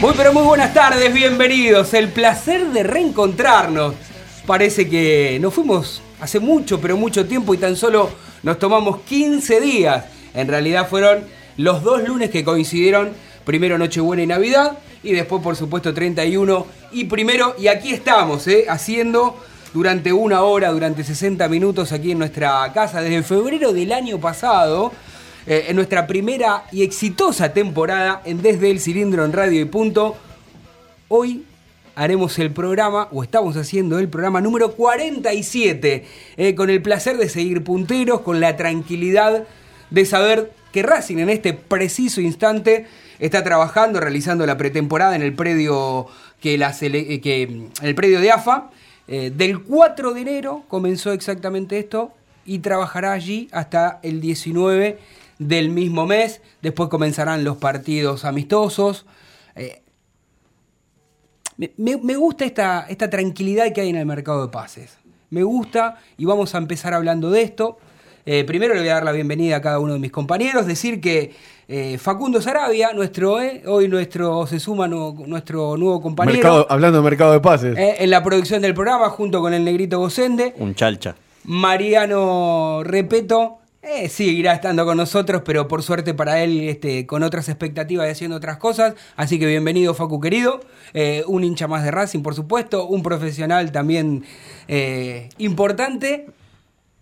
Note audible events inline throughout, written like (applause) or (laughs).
Muy pero muy buenas tardes, bienvenidos. El placer de reencontrarnos. Parece que nos fuimos hace mucho, pero mucho tiempo y tan solo nos tomamos 15 días. En realidad fueron los dos lunes que coincidieron, primero Nochebuena y Navidad, y después por supuesto 31 y primero, y aquí estamos, ¿eh? haciendo durante una hora, durante 60 minutos aquí en nuestra casa, desde febrero del año pasado, eh, en nuestra primera y exitosa temporada en Desde el Cilindro en Radio y Punto. Hoy haremos el programa, o estamos haciendo el programa número 47, eh, con el placer de seguir punteros, con la tranquilidad de saber que Racing en este preciso instante está trabajando, realizando la pretemporada en el predio que eh, en el predio de AFA. Del 4 de enero comenzó exactamente esto y trabajará allí hasta el 19 del mismo mes. Después comenzarán los partidos amistosos. Eh, me, gusta esta, esta tranquilidad que hay en el mercado de pases. Me gusta y vamos a empezar hablando de esto. Eh, primero le voy a dar la bienvenida a cada uno de mis compañeros, decir que eh, Facundo Sarabia, nuestro, eh, hoy nuestro se suma nu- nuestro nuevo compañero Mercado- hablando de mercado de pases. eh, en la producción del programa junto con el negrito Gocende. Un chalcha. Mariano Repeto eh, seguirá estando con nosotros, pero por suerte para él este, con otras expectativas y haciendo otras cosas. Así que bienvenido, Facu querido. Eh, un hincha más de Racing, por supuesto. Un profesional también eh, importante.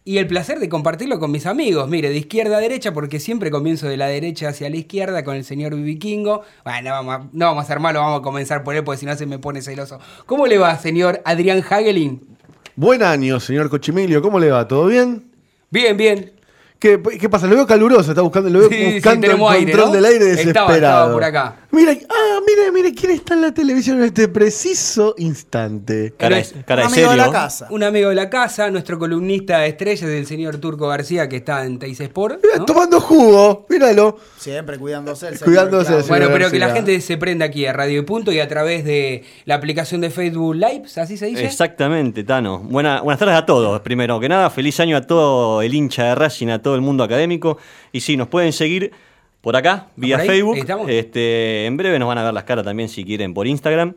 Y el placer de compartirlo con mis amigos. Mire, de izquierda a derecha, porque siempre comienzo de la derecha hacia la izquierda con el señor Vikingo. Bueno, vamos a- no vamos a ser malos, vamos a comenzar por él, porque si no se me pone celoso. ¿Cómo le va, señor Adrián Hagelin? Buen año, señor Cochimilio. ¿Cómo le va? ¿Todo bien? Bien, bien. ¿Qué, qué pasa? Lo veo caluroso, está buscando, lo veo Sí, sí, buscando el tenemos aire, control ¿no? del aire desesperado. estaba por acá. Mira, ah, mire, mire quién está en la televisión en este preciso instante. Cara, de- de Un amigo de la casa. Un amigo de la casa, nuestro columnista estrella es el señor Turco García, que está en Teis Sport. Mira, ¿no? tomando jugo, míralo. Siempre cuidándose el Cuidándose el. Bueno, pero que la gente se prenda aquí a Radio y Punto y a través de la aplicación de Facebook Lives, ¿así se dice? Exactamente, Tano. Buena- buenas tardes a todos. Primero que nada, feliz año a todo el hincha de Racing, a todo el mundo académico. Y sí, nos pueden seguir por acá, vía. Facebook. Este, en breve nos van a ver las caras también si quieren por Instagram,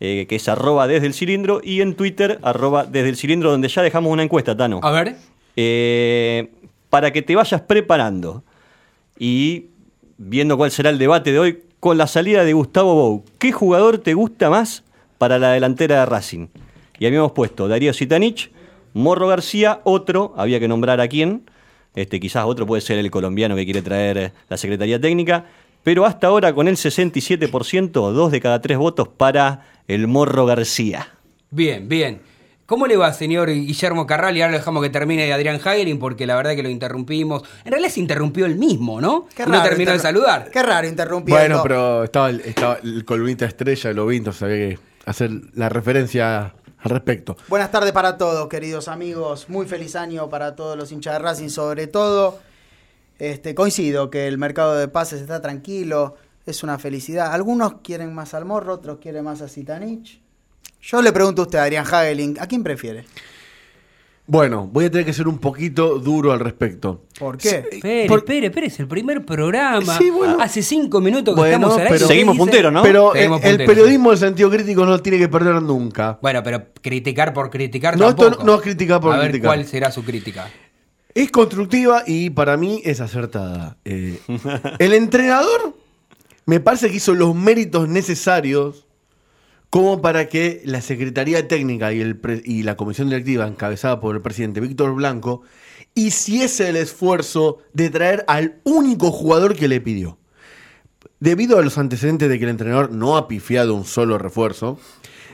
eh, que es arroba desde el cilindro. Y en Twitter, arroba desde el cilindro, donde ya dejamos una encuesta, Tano. A ver. Eh, para que te vayas preparando y viendo cuál será el debate de hoy con la salida de Gustavo Bou. ¿Qué jugador te gusta más para la delantera de Racing? Y habíamos puesto Darío Sitanich, Morro García, otro, había que nombrar a quién. Este, quizás otro puede ser el colombiano que quiere traer eh, la Secretaría Técnica. Pero hasta ahora con el 67%, dos de cada tres votos para el Morro García. Bien, bien. ¿Cómo le va, señor Guillermo Carral? Y ahora lo dejamos que termine de Adrián Hagelin porque la verdad que lo interrumpimos. En realidad se interrumpió él mismo, ¿no? Qué Y no raro terminó de saludar. Qué raro interrumpiendo. Bueno, pero estaba el, estaba el columnista estrella, lo vi, entonces había que hacer la referencia al respecto. Buenas tardes para todos, queridos amigos. Muy feliz año para todos los hinchas de Racing, sobre todo. Este, coincido que el mercado de pases está tranquilo, es una felicidad. Algunos quieren más al Morro, otros quieren más a Zitanich. Yo le pregunto a usted, Adrián Hagelin, ¿a quién prefiere? Bueno, voy a tener que ser un poquito duro al respecto. ¿Por qué? Espere, Por- espere, espere, es el primer programa. Sí, bueno. Hace cinco minutos que Bueno, estamos al aire. pero- ¿Qué Seguimos dice? punteros, ¿no? Pero el, Seguimos el punteros. periodismo del sentido crítico no lo tiene que perder nunca. Bueno, pero criticar por criticar No, esto tampoco. no es criticar por A ver criticar. cuál será su crítica. Es constructiva y para mí es acertada. Eh, (laughs) el entrenador me parece que hizo los méritos necesarios como para que la Secretaría Técnica y, el y la Comisión Directiva, encabezada por el presidente Víctor Blanco, hiciese el esfuerzo de traer al único jugador que le pidió. Debido a los antecedentes de que el entrenador no ha pifiado un solo refuerzo,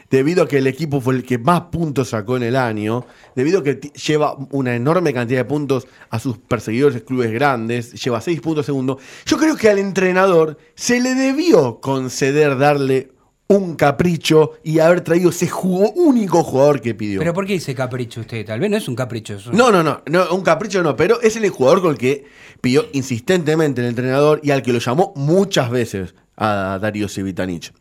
debido a que el equipo fue el que más puntos sacó en el año, debido a que lleva una enorme cantidad de puntos a sus perseguidores clubes grandes, lleva seis puntos segundo, yo creo que al entrenador se le debió conceder darle un capricho y haber traído ese jugo- único jugador que pidió. ¿Pero por qué dice capricho usted? Tal vez no es un capricho. No, no, no, no, un capricho no, pero es el jugador con el que pidió insistentemente el entrenador y al que lo llamó muchas veces a Darío Civitanich.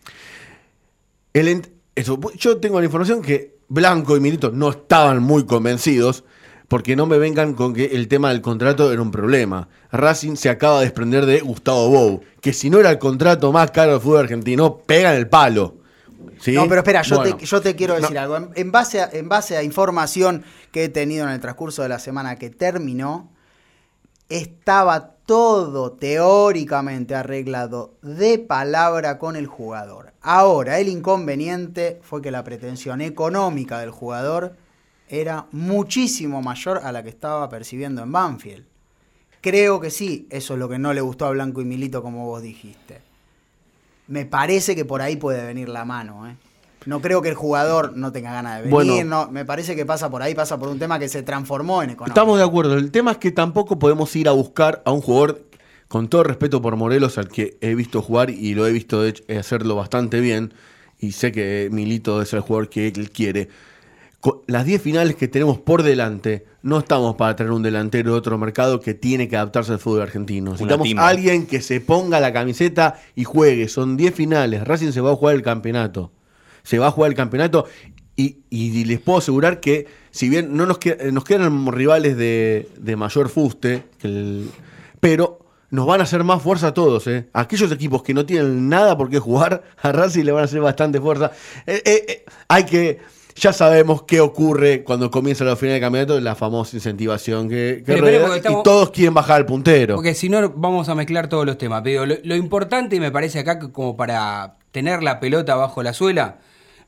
Yo tengo la información que Blanco y Milito no estaban muy convencidos porque no me vengan con que el tema del contrato era un problema. Racing se acaba de desprender de Gustavo Bou, que si no era el contrato más caro del fútbol argentino, pega en el palo. ¿Sí? No, pero espera, yo, Bueno. te, yo te quiero decir No. algo. En, en base a, en base a información que he tenido en el transcurso de la semana que terminó, estaba todo teóricamente arreglado de palabra con el jugador. Ahora, el inconveniente fue que la pretensión económica del jugador era muchísimo mayor a la que estaba percibiendo en Banfield. Creo que sí, eso es lo que no le gustó a Blanco y Milito, como vos dijiste. Me parece que por ahí puede venir la mano, ¿eh? No creo que el jugador no tenga ganas de venir, Bueno. no, me parece que pasa por ahí, pasa por un tema que se transformó en económico. Estamos de acuerdo. El tema es que tampoco podemos ir a buscar a un jugador, con todo respeto por Morelos, al que he visto jugar y lo he visto de hecho, hacerlo bastante bien. Y sé que Milito es el jugador que él quiere. Las 10 finales que tenemos por delante, no estamos para tener un delantero de otro mercado que tiene que adaptarse al fútbol argentino. Necesitamos a alguien que se ponga la camiseta y juegue. Son 10 finales. Racing se va a jugar el campeonato. Se va a jugar el campeonato y, y les puedo asegurar que, si bien no nos, qued- nos quedan rivales de, de mayor fuste, que el- pero nos van a hacer más fuerza a todos. ¿eh? Aquellos equipos que no tienen nada por qué jugar, (laughs) a Racing le van a hacer bastante fuerza. Eh, eh, eh, hay que. Ya sabemos qué ocurre cuando comienza la final del campeonato, la famosa incentivación que, que Pero, pero, rodea, porque estamos- y todos quieren bajar al puntero. Porque si no, vamos a mezclar todos los temas. Pero lo, lo importante, y me parece acá, que como para tener la pelota bajo la suela,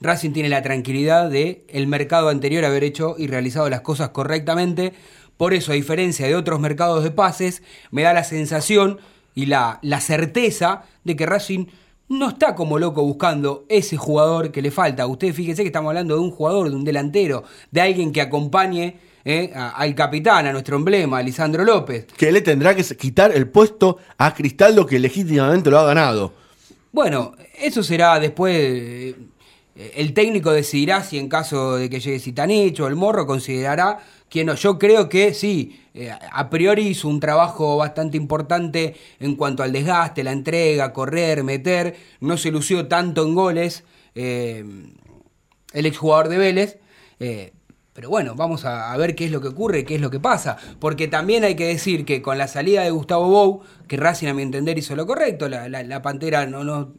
Racing tiene la tranquilidad de el mercado anterior haber hecho y realizado las cosas correctamente. Por eso, a diferencia de otros mercados de pases, me da la sensación y la, la certeza de que Racing no está como loco buscando ese jugador que le falta. Ustedes fíjense que estamos hablando de un jugador, de un delantero, de alguien que acompañe eh, a- al capitán, a nuestro emblema, a Lisandro López. Que le tendrá que quitar el puesto a Cristaldo que legítimamente lo ha ganado. Bueno, eso será después. eh, el técnico decidirá si en caso de que llegue Zitanich o el Morro considerará que no. Yo creo que sí, eh, a priori hizo un trabajo bastante importante en cuanto al desgaste, la entrega, correr, meter. No se lució tanto en goles eh, el exjugador de Vélez. eh, pero bueno, vamos a, ver qué es lo que ocurre, qué es lo que pasa. Porque también hay que decir que con la salida de Gustavo Bou, que Racing a mi entender hizo lo correcto, la, Pantera no, no,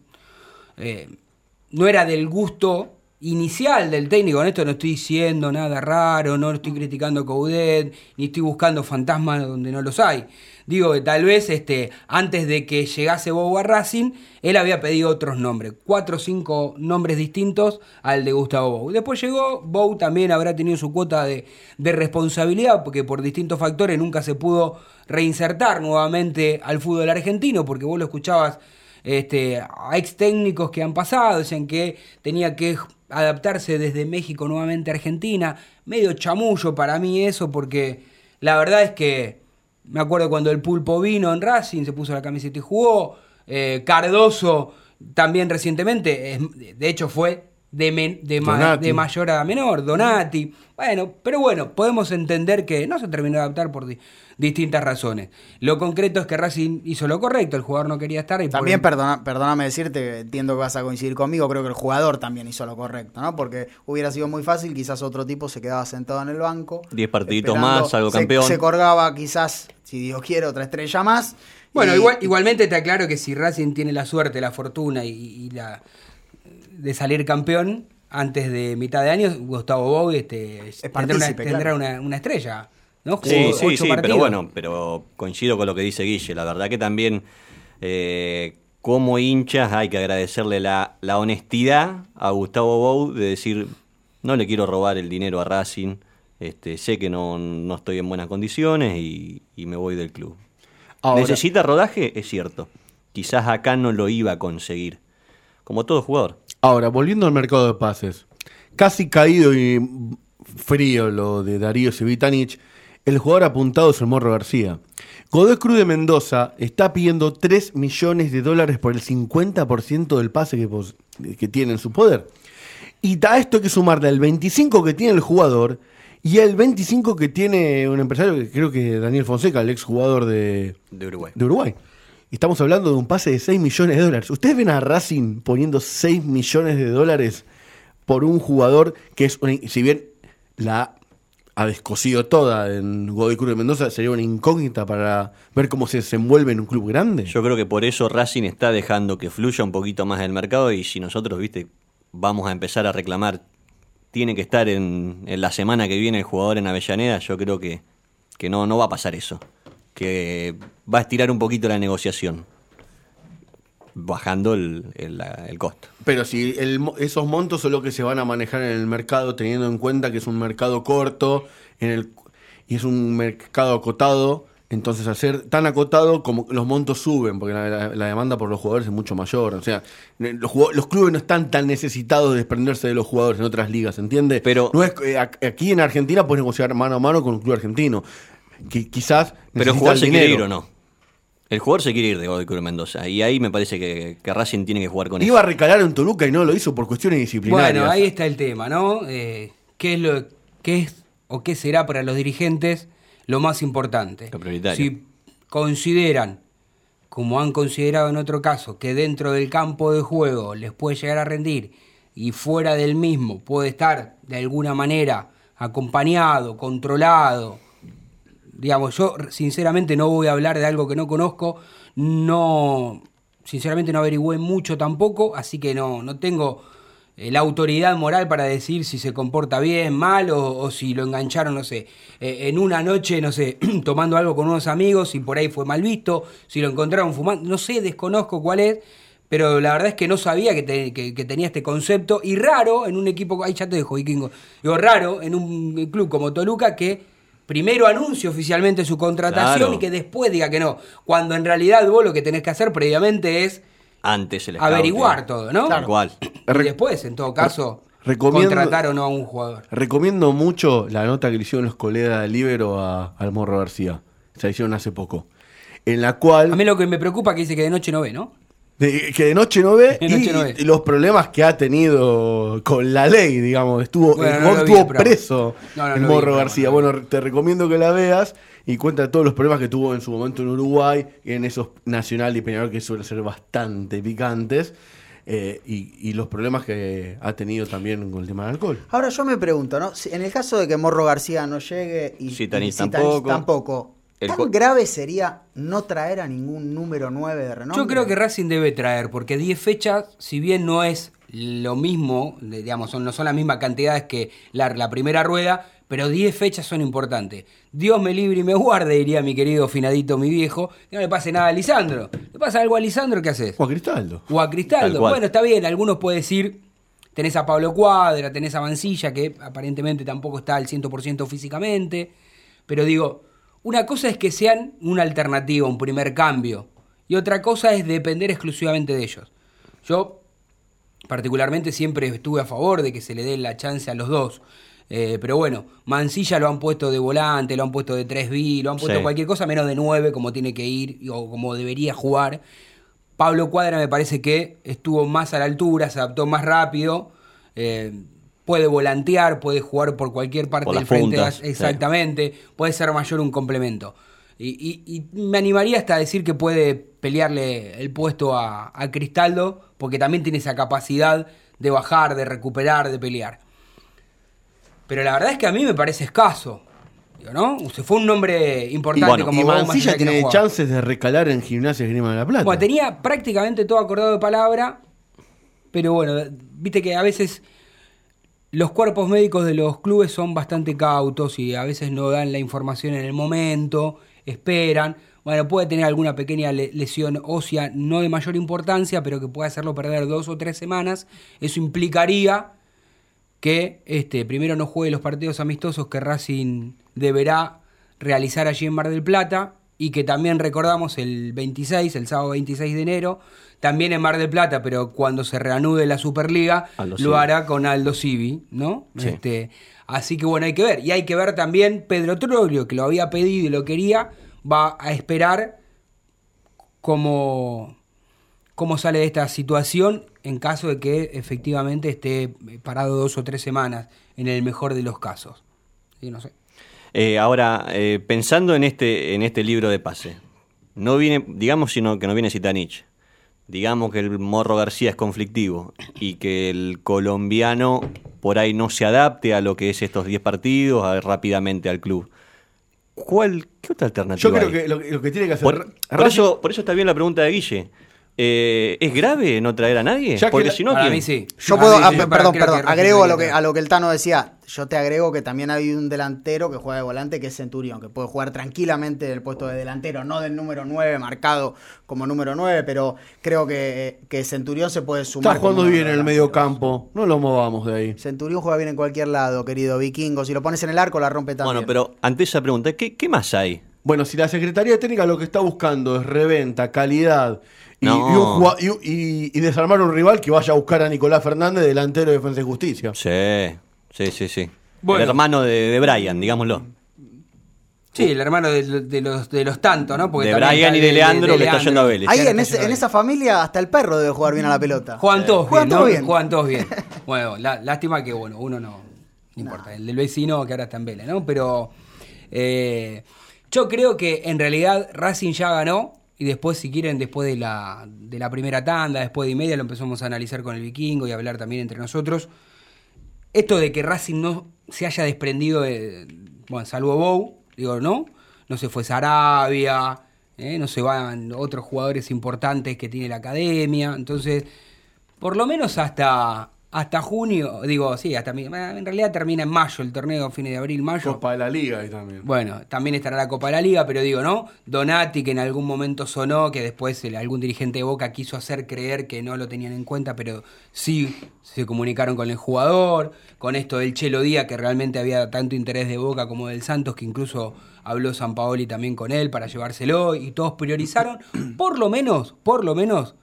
no era del gusto inicial del técnico. Con esto no estoy diciendo nada raro, no estoy criticando a Coudet, ni estoy buscando fantasmas donde no los hay. Digo que tal vez este, antes de que llegase Bow a Racing, él había pedido otros nombres, cuatro o cinco nombres distintos al de Gustavo Bou. Después llegó, Bou también habrá tenido su cuota de, de responsabilidad, porque por distintos factores nunca se pudo reinsertar nuevamente al fútbol argentino, porque vos lo escuchabas este, a ex técnicos que han pasado, decían que tenía que adaptarse desde México nuevamente a Argentina, medio chamullo para mí eso, porque la verdad es que me acuerdo cuando el pulpo vino en Racing, se puso la camiseta y jugó, eh, Cardoso también recientemente, de hecho fue de, men- de, ma- Donati. de mayor a menor, Donati, bueno, pero bueno, podemos entender que no se terminó de adaptar por di- distintas razones. Lo concreto es que Racing hizo lo correcto, el jugador no quería estar y por- También, perdona, perdóname decirte, que entiendo que vas a coincidir conmigo, creo que el jugador también hizo lo correcto, ¿no? Porque hubiera sido muy fácil, quizás otro tipo se quedaba sentado en el banco. Diez partiditos más, algo se- campeón. Se colgaba quizás, si Dios quiere, otra estrella más. Bueno, y- igual, igualmente te aclaro que si Racing tiene la suerte, la fortuna y, y la de salir campeón antes de mitad de año, Gustavo Bou este, tendrá, una, partícipe, tendrá claro. una, una estrella. ¿no? Jugó Sí, sí, sí, pero bueno, pero coincido con lo que dice Guille. La verdad que también, eh, como hinchas, hay que agradecerle la, la honestidad a Gustavo Bou de decir, no le quiero robar el dinero a Racing, este, sé que no, no estoy en buenas condiciones y, y me voy del club. Ahora- ¿Necesita rodaje? Es cierto. Quizás acá no lo iba a conseguir. Como todo jugador. Ahora, volviendo al mercado de pases. Casi caído y frío lo de Darío Sevitanich. El jugador apuntado es el Morro García. Godoy Cruz de Mendoza está pidiendo 3 millones de dólares por el 50% del pase que, tiene en su poder. Y a esto hay que sumarle el 25 que tiene el jugador y el 25 que tiene un empresario, que creo que es Daniel Fonseca, el ex jugador de, De Uruguay. de Uruguay. Estamos hablando de un pase de 6 millones de dólares. ¿Ustedes ven a Racing poniendo 6 millones de dólares por un jugador que es, una- si bien la ha descosido toda en Godoy Cruz de Mendoza, sería una incógnita para ver cómo se desenvuelve en un club grande? Yo creo que por eso Racing está dejando que fluya un poquito más el mercado y si nosotros, viste, vamos a empezar a reclamar, tiene que estar en, en la semana que viene el jugador en Avellaneda, yo creo que, que no, no va a pasar eso. Que va a estirar un poquito la negociación, bajando el, el- costo. Pero si el esos montos son los que se van a manejar en el mercado, teniendo en cuenta que es un mercado corto en el, y es un mercado acotado, entonces ser tan acotado, como los montos suben, porque la, la- la demanda por los jugadores es mucho mayor. O sea, los, clubes no están tan necesitados de desprenderse de los jugadores en otras ligas, ¿entiende? Pero- no es, eh, aquí en Argentina puedes negociar mano a mano con un club argentino. Que quizás Pero el jugador el se quiere ir o no. El jugador se quiere ir de Godoy Cruz de Mendoza y ahí me parece que, que Racing tiene que jugar con Iba a eso. recalar en Toluca y no lo hizo por cuestiones disciplinarias. Bueno, ahí está el tema, ¿no? Eh, ¿Qué es lo qué es o qué será para los dirigentes lo más importante? Lo prioritario. Si consideran, como han considerado en otro caso, que dentro del campo de juego les puede llegar a rendir y fuera del mismo puede estar de alguna manera acompañado, controlado, digamos, yo sinceramente no voy a hablar de algo que no conozco, no, sinceramente no averigüé mucho tampoco, así que no, no tengo eh, la autoridad moral para decir si se comporta bien, mal o, si lo engancharon, no sé, eh, en una noche, no sé, (clears throat) tomando algo con unos amigos y por ahí fue mal visto, si lo encontraron fumando, no sé, desconozco cuál es. Pero la verdad es que no sabía que tenía este concepto. Y raro en un equipo. Ahí ya te dejo, Vikingo. Digo, raro en un club como Toluca que primero anuncie oficialmente su contratación Claro. y que después diga que no. Cuando en realidad vos lo que tenés que hacer previamente es Antes el averiguar scouting. todo, ¿no? Tal cual. Y después, en todo caso, recomiendo- contratar o no a un jugador. Recomiendo mucho la nota que le hicieron los colegas del Libero a, al Morro García. Se la hicieron hace poco. En la cual. A mí lo que me preocupa es que dice que de noche no ve, ¿no? De- que de noche no ve (laughs) De y, noche no ve. y los problemas que ha tenido con la ley, digamos. Estuvo, Bueno, el no Bob lo vi estuvo preso No, no el vi Morro García. no. Bueno, te recomiendo que la veas y cuenta todos los problemas que tuvo en su momento en Uruguay, en esos Nacional y Peñarol que suelen ser bastante picantes. eh, y, y los problemas que ha tenido también con el tema del alcohol. Ahora yo me pregunto, ¿no? Si en el caso de que Morro García no llegue y tampoco, El ¿tan grave sería no traer a ningún número 9 de renombre? Yo creo que Racing debe traer, porque 10 fechas, si bien no es lo mismo, de- digamos, son, no son las mismas cantidades que la, la primera rueda, pero 10 fechas son importantes. Dios me libre y me guarde, diría mi querido finadito, mi viejo. Que no le pase nada a Lisandro. ¿Le pasa algo a Lisandro? ¿Qué haces? Juan Cristaldo. O a Tal Cristaldo. Bueno, está bien, algunos pueden decir, tenés a Pablo Cuadra, tenés a Mancilla, que aparentemente tampoco está al 100% físicamente, pero digo, una cosa es que sean una alternativa, un primer cambio, y otra cosa es depender exclusivamente de ellos. Yo, particularmente, siempre estuve a favor de que se le dé la chance a los dos. Eh, pero bueno, Mancilla lo han puesto de volante, lo han puesto de 3B, lo han puesto Sí. cualquier cosa menos de 9 como tiene que ir o como debería jugar. Pablo Cuadra me parece que estuvo más a la altura, se adaptó más rápido, eh, puede volantear, puede jugar por cualquier parte Por del frente, puntas, sí. exactamente, puede ser mayor un complemento. Y, y- y me animaría hasta a decir que puede pelearle el puesto a, a Cristaldo, porque también tiene esa capacidad de bajar, de recuperar, de pelear. Pero la verdad es que a mí me parece escaso. Digo, ¿no? O sea, fue un nombre importante bueno, como y Mancilla no tiene chances de recalar en Gimnasia Grima de la Plata. Bueno, tenía prácticamente todo acordado de palabra, pero bueno, viste que a veces los cuerpos médicos de los clubes son bastante cautos y a veces no dan la información en el momento, esperan. Bueno, puede tener alguna pequeña le- lesión ósea no de mayor importancia, pero que puede hacerlo perder dos o tres semanas. Eso implicaría que este, primero no juegue los partidos amistosos que Racing deberá realizar allí en Mar del Plata y que también recordamos el 26, el sábado 26 de enero, también en Mar del Plata, pero cuando se reanude la Superliga, Aldo lo Civi. hará con Aldo Civi, ¿no? Sí. Este, así que bueno, hay que ver. Y hay que ver también Pedro Troglio, que lo había pedido y lo quería, va a esperar cómo, cómo sale de esta situación en caso de que efectivamente esté parado dos o tres semanas, en el mejor de los casos. Sí, no sé. Eh, ahora, eh, pensando en este, en este libro de pase, no viene, digamos sino que no viene Zitanich, digamos que el Morro García es conflictivo y que el colombiano por ahí no se adapte a lo que es estos 10 partidos, a- rápidamente al club. ¿Cuál, ¿Qué otra alternativa Yo creo hay? que lo, lo que tiene que hacer. Por, por Racing- eso, por eso está bien la pregunta de Guille. Eh, ¿Es grave no traer a nadie? Ya que Porque si no, mí sí. Yo puedo, mí ah, sí. pe- Para- perdón, perdón, agrego a lo, que, a lo que el Tano decía. Yo te agrego que también hay un delantero que juega de volante que es Centurión, que puede jugar tranquilamente del puesto de delantero, no del número 9 marcado como número 9, pero creo que, que Centurión se puede sumar. Está jugando bien en el medio campo. No lo movamos de ahí. Centurión juega bien en cualquier lado, querido vikingo. Si lo pones en el arco, la rompe también. Bueno, pero ante esa pregunta, ¿qué, qué más hay? Bueno, si la Secretaría Técnica lo que está buscando es reventa, calidad y, No. y un jugua- y- y- y desarmar un rival que vaya a buscar a Nicolás Fernández, delantero de Defensa y Justicia. Sí, sí, sí, sí. Bueno. El hermano de, de Brian, digámoslo. Sí, el hermano de, de los, de los tantos, ¿no? De también Brian y de Leandro, que está yendo a Vélez. Ahí en, ese- Vélez. esa familia hasta el perro debe jugar bien a la pelota. Juegan todos Juegan bien, todos ¿no? bien. Juegan todos (laughs) bien. Bueno, la- lástima que, bueno, uno no, no importa. El del vecino que ahora está en Vélez, ¿no? Pero eh, yo creo que en realidad Racing ya ganó y después, si quieren, después de la, de la primera tanda, después de y media, lo empezamos a analizar con el vikingo y a hablar también entre nosotros. Esto de que Racing no se haya desprendido de, bueno, salvo Bow, digo, ¿no? No se fue Sarabia, ¿eh? no se van otros jugadores importantes que tiene la academia, entonces, por lo menos hasta hasta junio, digo, sí, hasta en realidad termina en mayo el torneo, fines de abril, mayo. Copa de la Liga ahí también. Bueno, también estará la Copa de la Liga, pero digo, ¿no? Donati, que en algún momento sonó, que después el- algún dirigente de Boca quiso hacer creer que no lo tenían en cuenta, pero sí se comunicaron con el jugador, con esto del Chelo Díaz, que realmente había tanto interés de Boca como del Santos, que incluso habló San Paoli también con él para llevárselo, y todos priorizaron, por lo menos, por lo menos,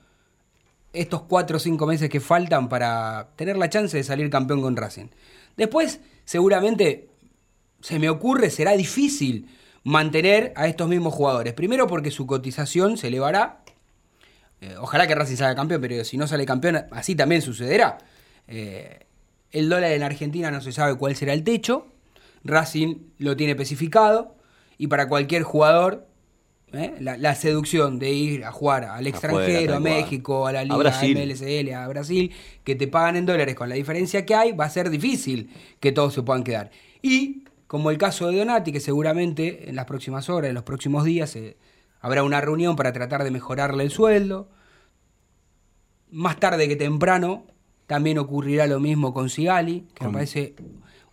estos cuatro o cinco meses que faltan para tener la chance de salir campeón con Racing. Después, seguramente, se me ocurre, será difícil mantener a estos mismos jugadores. Primero porque su cotización se elevará. eh, ojalá que Racing salga campeón, pero si no sale campeón, así también sucederá. Eh, el dólar en Argentina no se sabe cuál será el techo, Racing lo tiene especificado, y para cualquier jugador, ¿eh? la, la seducción de ir a jugar al extranjero, a. México, a la A Liga, a, Brasil. MLSL, a Brasil, que te pagan en dólares con la diferencia que hay, va a ser difícil que todos se puedan quedar. Y como el caso de Donati, que seguramente en las próximas horas, en los próximos días, eh, habrá una reunión para tratar de mejorarle el sueldo. Más tarde que temprano también ocurrirá lo mismo con Sigali, que me parece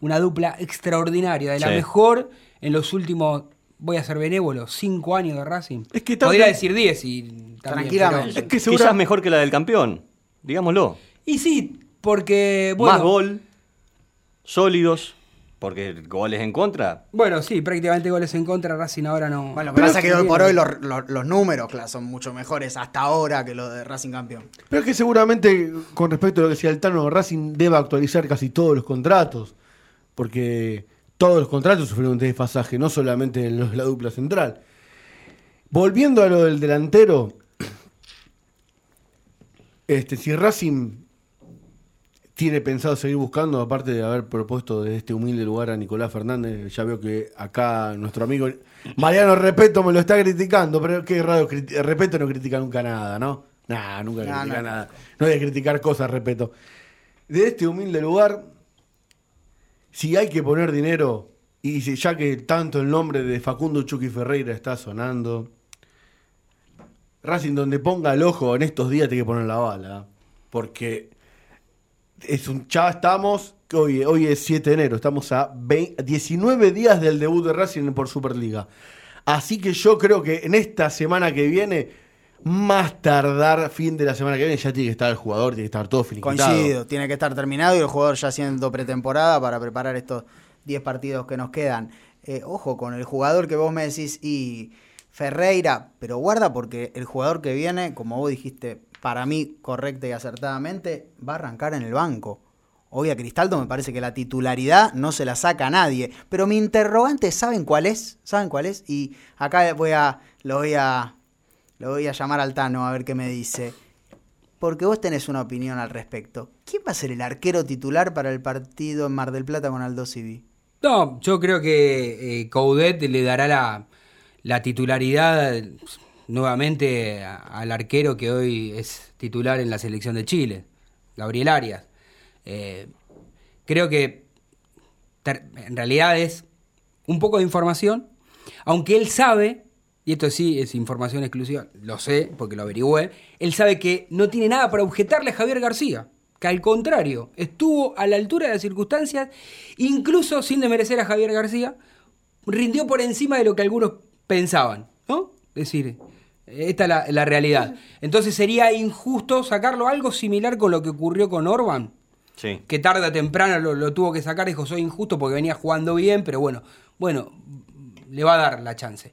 una dupla extraordinaria, de la Sí. mejor en los últimos, voy a ser benévolo, cinco años de Racing. Es que tanto- Podría decir diez y también, Tranquilamente. pero- Es que segura- Quizás mejor que la del campeón, digámoslo. Y sí, porque bueno, Más gol, sólidos, porque goles en contra. bueno, sí, prácticamente goles en contra, Racing ahora no. Bueno, lo que Pero pasa es que hoy por hoy los, los- los números claro, son mucho mejores hasta ahora que los de Racing Campeón. Pero es que seguramente, con respecto a lo que decía el Tano, Racing debe actualizar casi todos los contratos. Porque todos los contratos sufrieron un desfasaje, no solamente los de la dupla central. Volviendo a lo del delantero, este, si Racing tiene pensado seguir buscando, aparte de haber propuesto desde este humilde lugar a Nicolás Fernández, ya veo que acá nuestro amigo Mariano Repeto me lo está criticando, pero qué raro, Repeto no critica nunca nada, ¿no? Nah, nunca No, critica no. nada. No hay que criticar cosas, Repeto. De este humilde lugar, si hay que poner dinero, y ya que tanto el nombre de Facundo Chucky Ferreira está sonando, Racing donde ponga el ojo en estos días tiene que poner la bala. Porque es un, ya estamos, hoy, hoy es 7 de enero, estamos a 20 19 días del debut de Racing por Superliga. Así que yo creo que en esta semana que viene, más tardar fin de la semana que viene, ya tiene que estar el jugador, tiene que estar todo finiquitado. Coincido, tiene que estar terminado y el jugador ya haciendo pretemporada para preparar estos 10 partidos que nos quedan. Eh, ojo con el jugador que vos me decís y Ferreira, pero guarda porque el jugador que viene, como vos dijiste, para mí correcta y acertadamente, va a arrancar en el banco. Hoy a Cristaldo me parece que la titularidad no se la saca a nadie. Pero mi interrogante, ¿saben cuál es? ¿Saben cuál es? Y acá voy a, lo voy a, lo voy a llamar al Tano a ver qué me dice. Porque vos tenés una opinión al respecto. ¿Quién va a ser el arquero titular para el partido en Mar del Plata con Aldo Civi? No, yo creo que eh, Coudet le dará la, la titularidad eh, nuevamente al arquero que hoy es titular en la selección de Chile, Gabriel Arias. Eh, creo que en realidad es un poco de información, aunque él sabe, y esto sí es información exclusiva, lo sé porque lo averigüé, él sabe que no tiene nada para objetarle a Javier García, que al contrario, estuvo a la altura de las circunstancias, incluso sin desmerecer a Javier García, rindió por encima de lo que algunos pensaban, ¿no? Es decir, esta es la, la realidad. Entonces sería injusto sacarlo algo similar con lo que ocurrió con Orban, Sí. que tarde o temprano lo, lo tuvo que sacar, dijo soy injusto porque venía jugando bien, pero bueno, bueno, le va a dar la chance.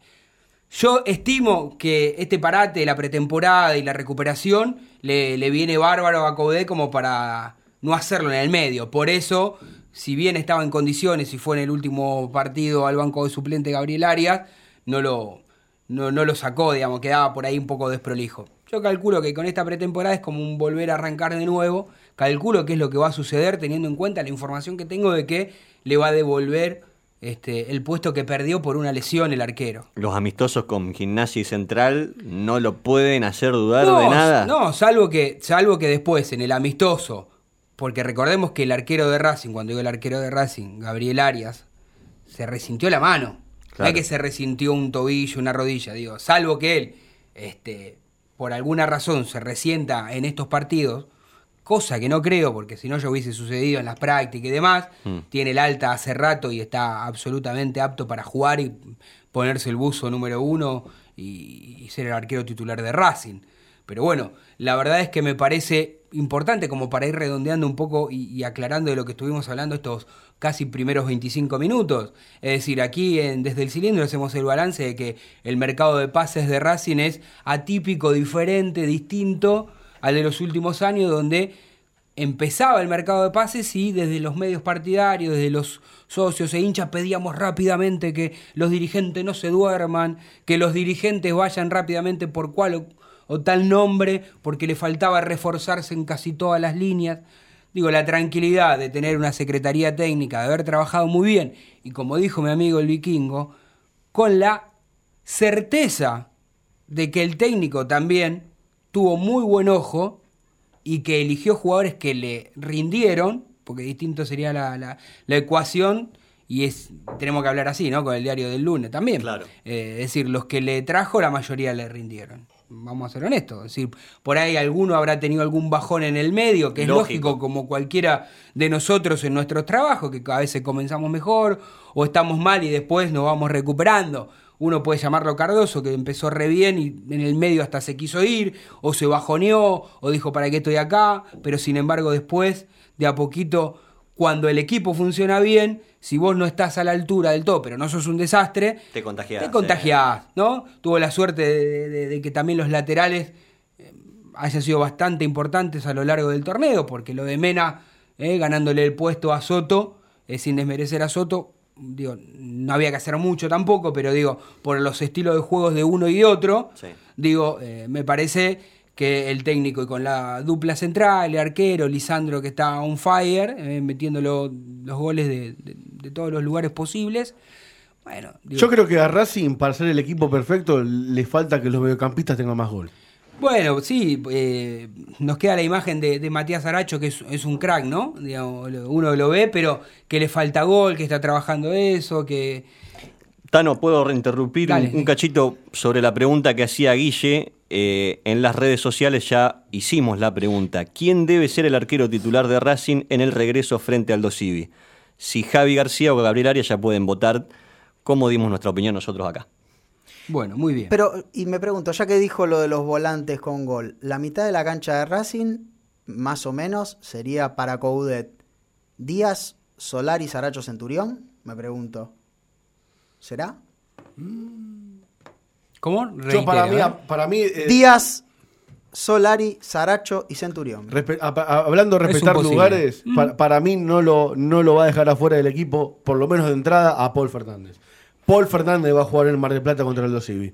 Yo estimo que este parate, la pretemporada y la recuperación le, viene bárbaro a Coudet como para no hacerlo en el medio. Por eso, si bien estaba en condiciones y fue en el último partido al banco de suplente Gabriel Arias, no lo, no lo sacó, digamos, quedaba por ahí un poco desprolijo. Yo calculo que con esta pretemporada es como un volver a arrancar de nuevo. Calculo que es lo que va a suceder teniendo en cuenta la información que tengo de que le va a devolver este, el puesto que perdió por una lesión el arquero. Los amistosos con Gimnasia y Central no lo pueden hacer dudar de nada. No, salvo que, salvo que después, en el amistoso, porque recordemos que el arquero de Racing, cuando digo el arquero de Racing, Gabriel Arias, se resintió la mano. No es que se resintió un tobillo, una rodilla, digo, salvo que él, este, por alguna razón, se resienta en estos partidos, cosa que no creo, porque si no ya hubiese sucedido en las prácticas y demás, Mm. tiene el alta hace rato y está absolutamente apto para jugar y ponerse el buzo número uno y, y ser el arquero titular de Racing. Pero bueno, la verdad es que me parece importante como para ir redondeando un poco y, y aclarando de lo que estuvimos hablando estos casi primeros 25 minutos. Es decir, aquí en, desde el cilindro hacemos el balance de que el mercado de pases de Racing es atípico, diferente, distinto al de los últimos años donde empezaba el mercado de pases y desde los medios partidarios, desde los socios e hinchas pedíamos rápidamente que los dirigentes no se duerman, que los dirigentes vayan rápidamente por cual o, o tal nombre porque le faltaba reforzarse en casi todas las líneas. Digo, la tranquilidad de tener una secretaría técnica, de haber trabajado muy bien y como dijo mi amigo el vikingo, con la certeza de que el técnico también tuvo muy buen ojo y que eligió jugadores que le rindieron, porque distinto sería la, la- la ecuación, y es tenemos que hablar así, ¿no? Con el diario del lunes también. Claro. Eh, es decir, los que le trajo, la mayoría le rindieron. Vamos a ser honestos. Es decir, por ahí alguno habrá tenido algún bajón en el medio, que es Lógico. lógico, como cualquiera de nosotros en nuestros trabajos, que a veces comenzamos mejor o estamos mal y después nos vamos recuperando. Uno puede llamarlo Cardoso, que empezó re bien y en el medio hasta se quiso ir, o se bajoneó, o dijo, ¿para qué estoy acá? Pero sin embargo después, de a poquito, cuando el equipo funciona bien, si vos no estás a la altura del todo, pero no sos un desastre, Te contagiás, te contagiás, ¿no? Tuvo la suerte de, de- de que también los laterales eh, hayan sido bastante importantes a lo largo del torneo, porque lo de Mena, eh, ganándole el puesto a Soto, eh, sin desmerecer a Soto, digo, no había que hacer mucho tampoco, pero digo, por los estilos de juegos de uno y otro, Sí. digo, eh, me parece que el técnico y con la dupla central, el arquero, Lisandro que está on fire, eh, metiéndolo los goles de, de- de todos los lugares posibles. Bueno, digo, Yo creo que a Racing, para ser el equipo perfecto, le falta que los mediocampistas tengan más gol. Bueno, sí, eh, nos queda la imagen de, de Matías Aracho, que es, es un crack, ¿no? Digamos, uno lo ve, pero que le falta gol, que está trabajando eso, que... Tano, ¿puedo Dale. un cachito sobre la pregunta que hacía Guille? Eh, en las redes sociales ya hicimos la pregunta. ¿Quién debe ser el arquero titular de Racing en el regreso frente al Dosivi? Si Javi García o Gabriel Arias ya pueden votar, ¿cómo dimos nuestra opinión nosotros acá? Bueno, muy bien. Pero, y me pregunto, ya que dijo lo de los volantes con gol, la mitad de la cancha de Racing, más o menos, sería para Coudet. Díaz, Solari, Saracho, Centurión, me pregunto. ¿Será? ¿Cómo? Yo para mí, ¿eh? para mí eh, Díaz, Solari, Saracho y Centurión. respe- a- a- hablando de Es respetar lugares, pa- para, mí no lo, no lo va a dejar afuera del equipo, por lo menos de entrada, a Paul Fernández. Paul Fernández va a jugar en Mar del Plata contra el Dosivi.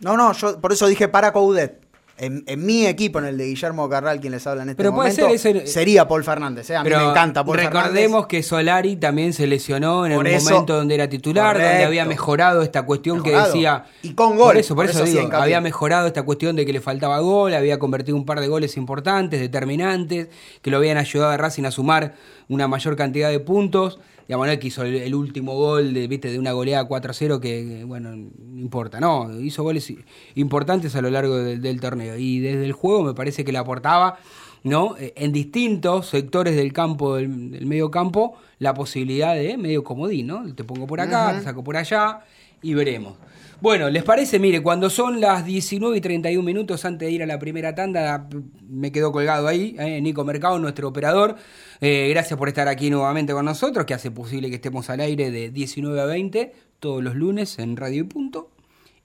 No, no, yo por eso dije para Coudet. En, en mi equipo, en el de Guillermo Carral, quien les habla en este Pero puede momento, ser ese- sería Paul Fernández. ¿eh? A mí Pero me encanta Paul recordemos Fernández. que Solari también se lesionó en Por el eso- momento donde era titular, donde había mejorado esta cuestión Mejorado. que decía. Y con gol, Por eso, por por eso, digo, había mejorado esta cuestión de que le faltaba gol, había convertido un par de goles importantes, determinantes, que lo habían ayudado a Racing a sumar una mayor cantidad de puntos. Digamos, no es que hizo el, el último gol de, ¿viste? de una goleada 4-0 que, que, bueno, no importa. No, hizo goles importantes a lo largo del- del torneo. Y desde el juego me parece que le aportaba ¿no? Eh, en distintos sectores del campo, del, del medio campo, la posibilidad de medio comodín, ¿no? Te pongo por acá, te saco por allá y veremos. Bueno, ¿les parece? Mire, cuando son las 19 y 31 minutos antes de ir a la primera tanda, me quedó colgado ahí, eh, Nico Mercado, nuestro operador. Eh, gracias por estar aquí nuevamente con nosotros, que hace posible que estemos al aire de 19 a 20 todos los lunes en Radio y Punto.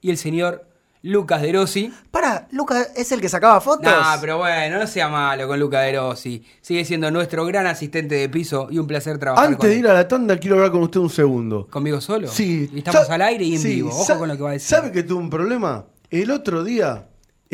Y el señor Lucas De Rossi. Para, Lucas es el que sacaba fotos. No, pero bueno, no sea malo con Luca De Rossi. Sigue siendo nuestro gran asistente de piso y un placer trabajar Antes con de él. ir a la tanda, quiero hablar con usted un segundo. ¿Conmigo solo? Sí. Y estamos al aire y en sí, vivo. Ojo con lo que va a decir. ¿Sabe que tuve un problema? El otro día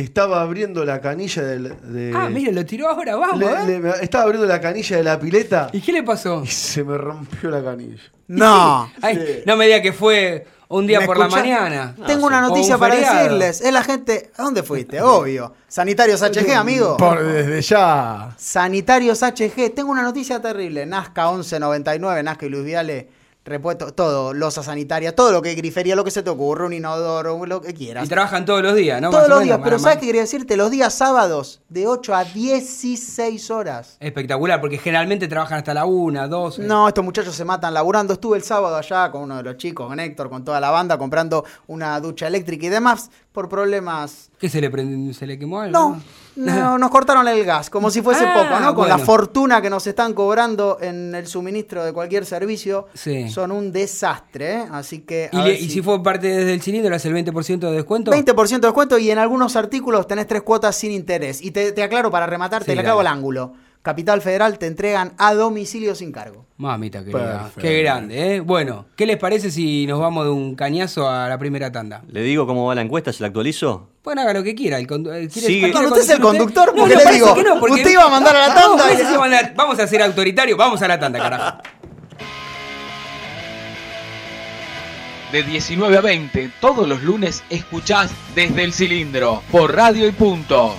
estaba abriendo la canilla del, de. Ah, mire, lo tiró ahora, vamos. le- ¿eh? le- estaba abriendo la canilla de la pileta ¿Y qué le pasó? y se me rompió la canilla. No. (laughs) Ay, No me diga que fue un día ¿Me por la mañana. Tengo una un noticia para feriado. decirles. Es la gente. ¿A dónde fuiste? (laughs) Obvio. Sanitarios HG, amigo. Por desde ya. Sanitarios HG. Tengo una noticia terrible. Nazca 1199, Nazca y Luis Viale. Repuesto, todo, losa sanitaria, todo lo que grifería, lo que se te ocurre, un inodoro, lo que quieras. Y trabajan todos los días, ¿no? Todos Más los días, pero ¿sabes qué quería decirte? Los días sábados, de 8 a 16 horas. Espectacular, porque generalmente trabajan hasta la una, dos. No, estos muchachos se matan laburando. Estuve el sábado allá con uno de los chicos, con Héctor, con toda la banda, comprando una ducha eléctrica y demás por problemas. ¿Qué se le prendió? ¿Se le quemó algo? No, no, nos cortaron el gas, como si fuese Ah, poco, ¿no? Con la fortuna que nos están cobrando en el suministro de cualquier servicio, Sí. son un desastre, ¿eh? Así que. ¿Y, le- si- fue parte desde el cilindro, le hace el 20% de descuento? 20% de descuento y en algunos artículos tenés tres cuotas sin interés. Y te, te aclaro para rematar, Sí, le aclaro el ángulo. Capital Federal te entregan a domicilio sin cargo. Mamita querida, Perfecto. qué grande, ¿eh? Bueno, ¿qué les parece si nos vamos de un cañazo a la primera tanda? ¿Le digo cómo va la encuesta? ¿Se la actualizo? Bueno, haga lo que quiera. El eh, ¿quiere- Sigue. ¿quiere No, usted es el conductor, porque le digo, que no, porque- usted iba a mandar a la tanda Vamos a ser autoritario, vamos a la tanda, carajo. De 19 a 20, todos los lunes escuchás desde el cilindro, por radio y punto.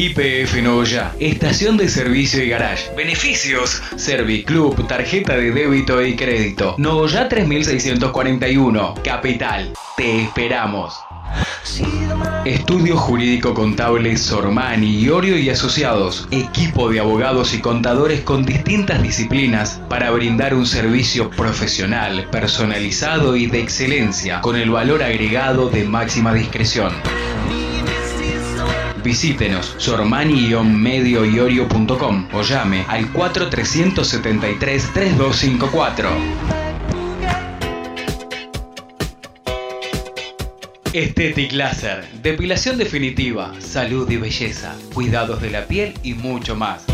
IPF Noya, estación de servicio y garage. Beneficios: Serviclub, tarjeta de débito y crédito. Noya 3641, Capital. Te esperamos. Estudio Jurídico Contable Sormani, Iorio y Asociados, equipo de abogados y contadores con distintas disciplinas para brindar un servicio profesional, personalizado y de excelencia, con el valor agregado de máxima discreción. Visítenos sormani-medioiorio.com o llame al 4373 3254. Estetic Laser, depilación definitiva, salud y belleza, cuidados de la piel y mucho más.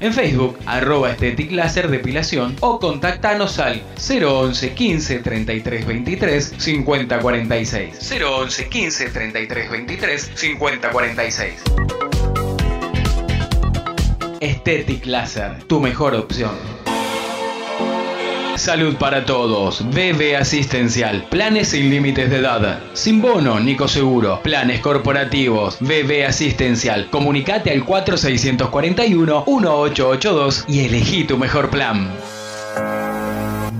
En Facebook, arroba Estetic Laser Depilación o contactanos al 011 15 33 23 50 46. 011 15 33 23 50 46. Estetic Laser, tu mejor opción. Salud para todos. BB Asistencial. Planes sin límites de edad. Sin bono, Nico Seguro. Planes corporativos. BB Asistencial. Comunicate al 4641-1882 y elegí tu mejor plan.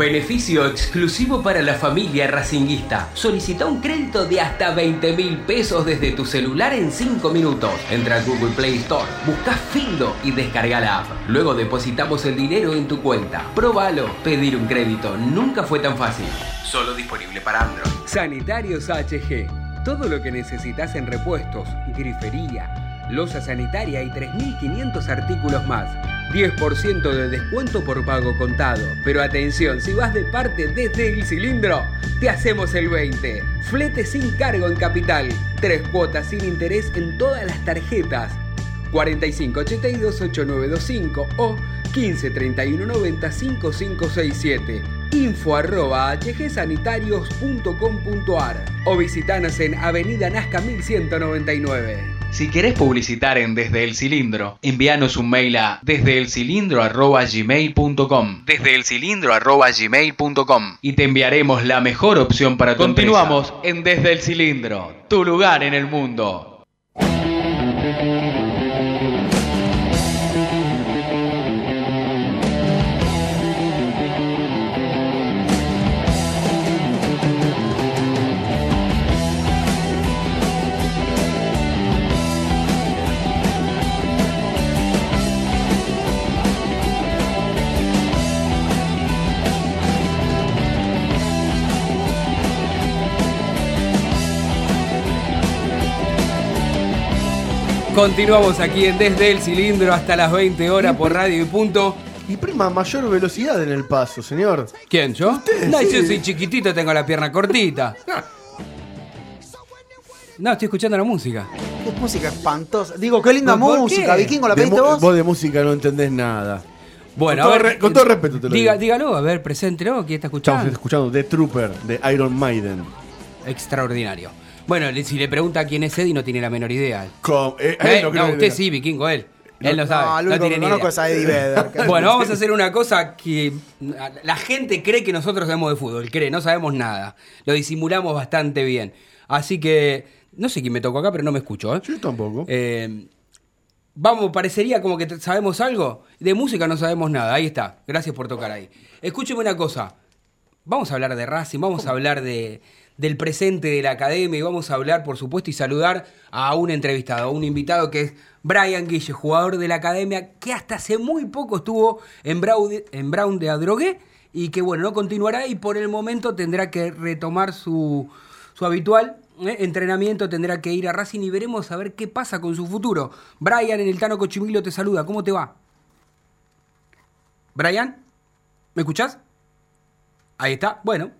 Beneficio exclusivo para la familia racinguista. Solicita un crédito de hasta 20 mil pesos desde tu celular en 5 minutos. Entra a Google Play Store, busca Fildo y descarga la app. Luego depositamos el dinero en tu cuenta. Próbalo. Pedir un crédito nunca fue tan fácil. Solo disponible para Android. Sanitarios HG. Todo lo que necesitas en repuestos, grifería, losa sanitaria y 3.500 artículos más. 10% de descuento por pago contado. Pero atención, si vas de parte desde el cilindro, te hacemos el 20. Flete sin cargo en capital. Tres cuotas sin interés en todas las tarjetas. 4582-8925 o 153190-5567. Info arroba hgsanitarios.com.ar o visitanos en Avenida Nazca 1199. Si querés publicitar en Desde el Cilindro, envíanos un mail a desdeelcilindro@gmail.com, desdeelcilindro@gmail.com y te enviaremos la mejor opción para tu Continuamos. En Desde el Cilindro, tu lugar en el mundo. Continuamos aquí en Desde el Cilindro hasta las 20 horas por radio y punto. Y prima, mayor velocidad en el paso, señor. ¿Quién, yo? Usted, no, sí. yo soy chiquitito, tengo la pierna cortita. No, estoy escuchando la música. Qué música espantosa. Digo, qué linda ¿Por qué? música, Vikingo, ¿la De pediste vos? vos de música no entendés nada. Bueno, Con a todo ver, re- con todo respeto te lo diga, digo. Dígalo, a ver, preséntelo, ¿quién está Estamos escuchando? escuchando The Trooper de Iron Maiden. Extraordinario. Bueno, si le pregunta quién es Eddie, no tiene la menor idea. Eh, Eh, eh, no no, que usted sí, vikingo, él. Él no No, sabe. No, único tiene ni idea. a Eddie Vedder. (laughs) Bueno, vamos a hacer una cosa que la gente cree que nosotros sabemos de fútbol, cree, no sabemos nada. Lo disimulamos bastante bien. Así que, no sé quién me tocó acá, pero no me escucho. ¿eh? Yo tampoco. Eh, vamos, parecería como que sabemos algo. De música no sabemos nada. Ahí está. Gracias por tocar ahí. Escúcheme una cosa. Vamos a hablar de Racing, vamos a hablar de, del presente de la academia y vamos a hablar, por supuesto, y saludar a un entrevistado, a un invitado que es Brian Guille, jugador de la academia que hasta hace muy poco estuvo en Brown de, en Brown de Adrogué y que, bueno, no continuará y por el momento tendrá que retomar su, su habitual ¿eh? entrenamiento, tendrá que ir a Racing y veremos a ver qué pasa con su futuro. Brian en el Tano Cochimilo te saluda, ¿cómo te va? Brian, ¿me escuchás? Ahí está. Bueno,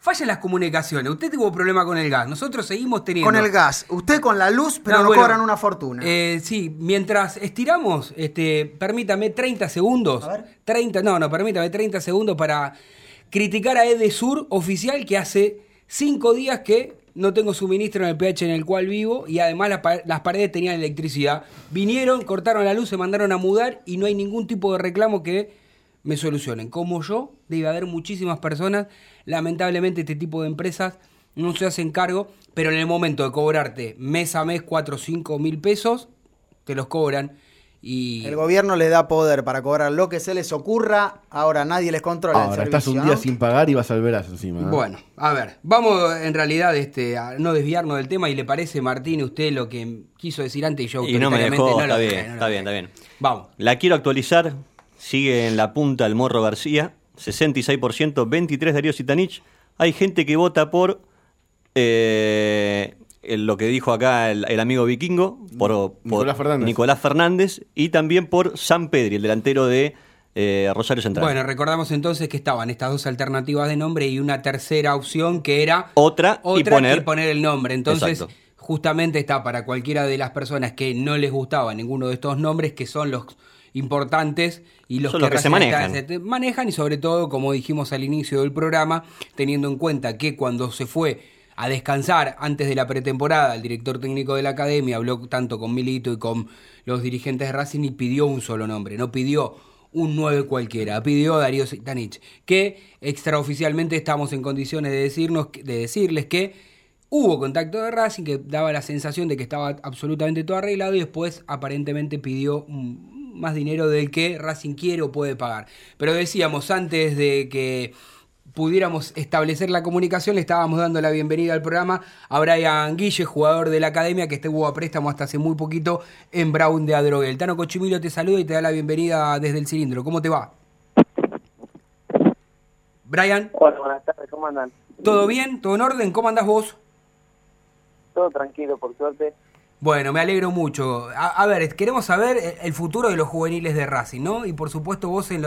fallan las comunicaciones. Usted tuvo problema con el gas, nosotros seguimos teniendo. Con el gas. Usted con la luz, pero No, bueno, cobran una fortuna. Eh, sí, mientras estiramos, este, permítame 30 segundos. A ver. 30, no, no, permítame 30 segundos para criticar a Edesur oficial que hace 5 días que no tengo suministro en el PH en el cual vivo y además pa- las paredes tenían electricidad. Vinieron, cortaron la luz, se mandaron a mudar y no hay ningún tipo de reclamo que me solucionen. Como yo, debe haber muchísimas personas. Lamentablemente este tipo de empresas no se hacen cargo, pero en el momento de cobrarte mes a mes 4 o 5 mil pesos, te los cobran. Y El gobierno les da poder para cobrar lo que se les ocurra. Ahora nadie les controla Ahora, el estás un día ¿no? sin pagar y vas al veras encima. ¿eh? Bueno, a ver, vamos en realidad este, a no desviarnos del tema y le parece, Martín, usted lo que quiso decir antes y yo Y no me dejó, no lo está dejé, bien, no lo está bien, está bien. Vamos. La quiero actualizar, sigue en la punta el Morro García, 66%, 23 Darío Sitanich. Hay gente que vota por eh, el- lo que dijo acá el, el amigo vikingo, por, por Nicolás Fernández. Nicolás Fernández, y también por San Pedri, el delantero de eh, Rosario Central. Bueno, recordamos entonces que estaban estas dos alternativas de nombre y una tercera opción que era Otra, y otra poner- que poner el nombre. Entonces, Exacto. justamente está para cualquiera de las personas que no les gustaba ninguno de estos nombres, que son los importantes y los Son que, los que se manejan. se- manejan y sobre todo, como dijimos al inicio del programa, teniendo en cuenta que cuando se fue a descansar antes de la pretemporada, el director técnico de la academia habló tanto con Milito y con los dirigentes de Racing y pidió un solo nombre, no pidió un 9 cualquiera, pidió a Darío Sitanich, que extraoficialmente estamos en condiciones de, decirnos, de decirles que hubo contacto de Racing, que daba la sensación de que estaba absolutamente todo arreglado y después aparentemente pidió mm, más dinero del que Racing quiere o puede pagar. Pero decíamos antes de que pudiéramos establecer la comunicación, le estábamos dando la bienvenida al programa a Brian Guille, jugador de la academia que estuvo a préstamo hasta hace muy poquito en Brown de Adroguel. Tano Cochimilo te saluda y te da la bienvenida desde el cilindro. ¿Cómo te va? Brian, Hola, buenas tardes, ¿cómo andan? ¿todo bien? ¿Todo en orden? ¿Cómo andás vos? Todo tranquilo, por suerte. Bueno, me alegro mucho. A, ver, queremos saber el- futuro de los juveniles de Racing, ¿no? Y por supuesto vos en,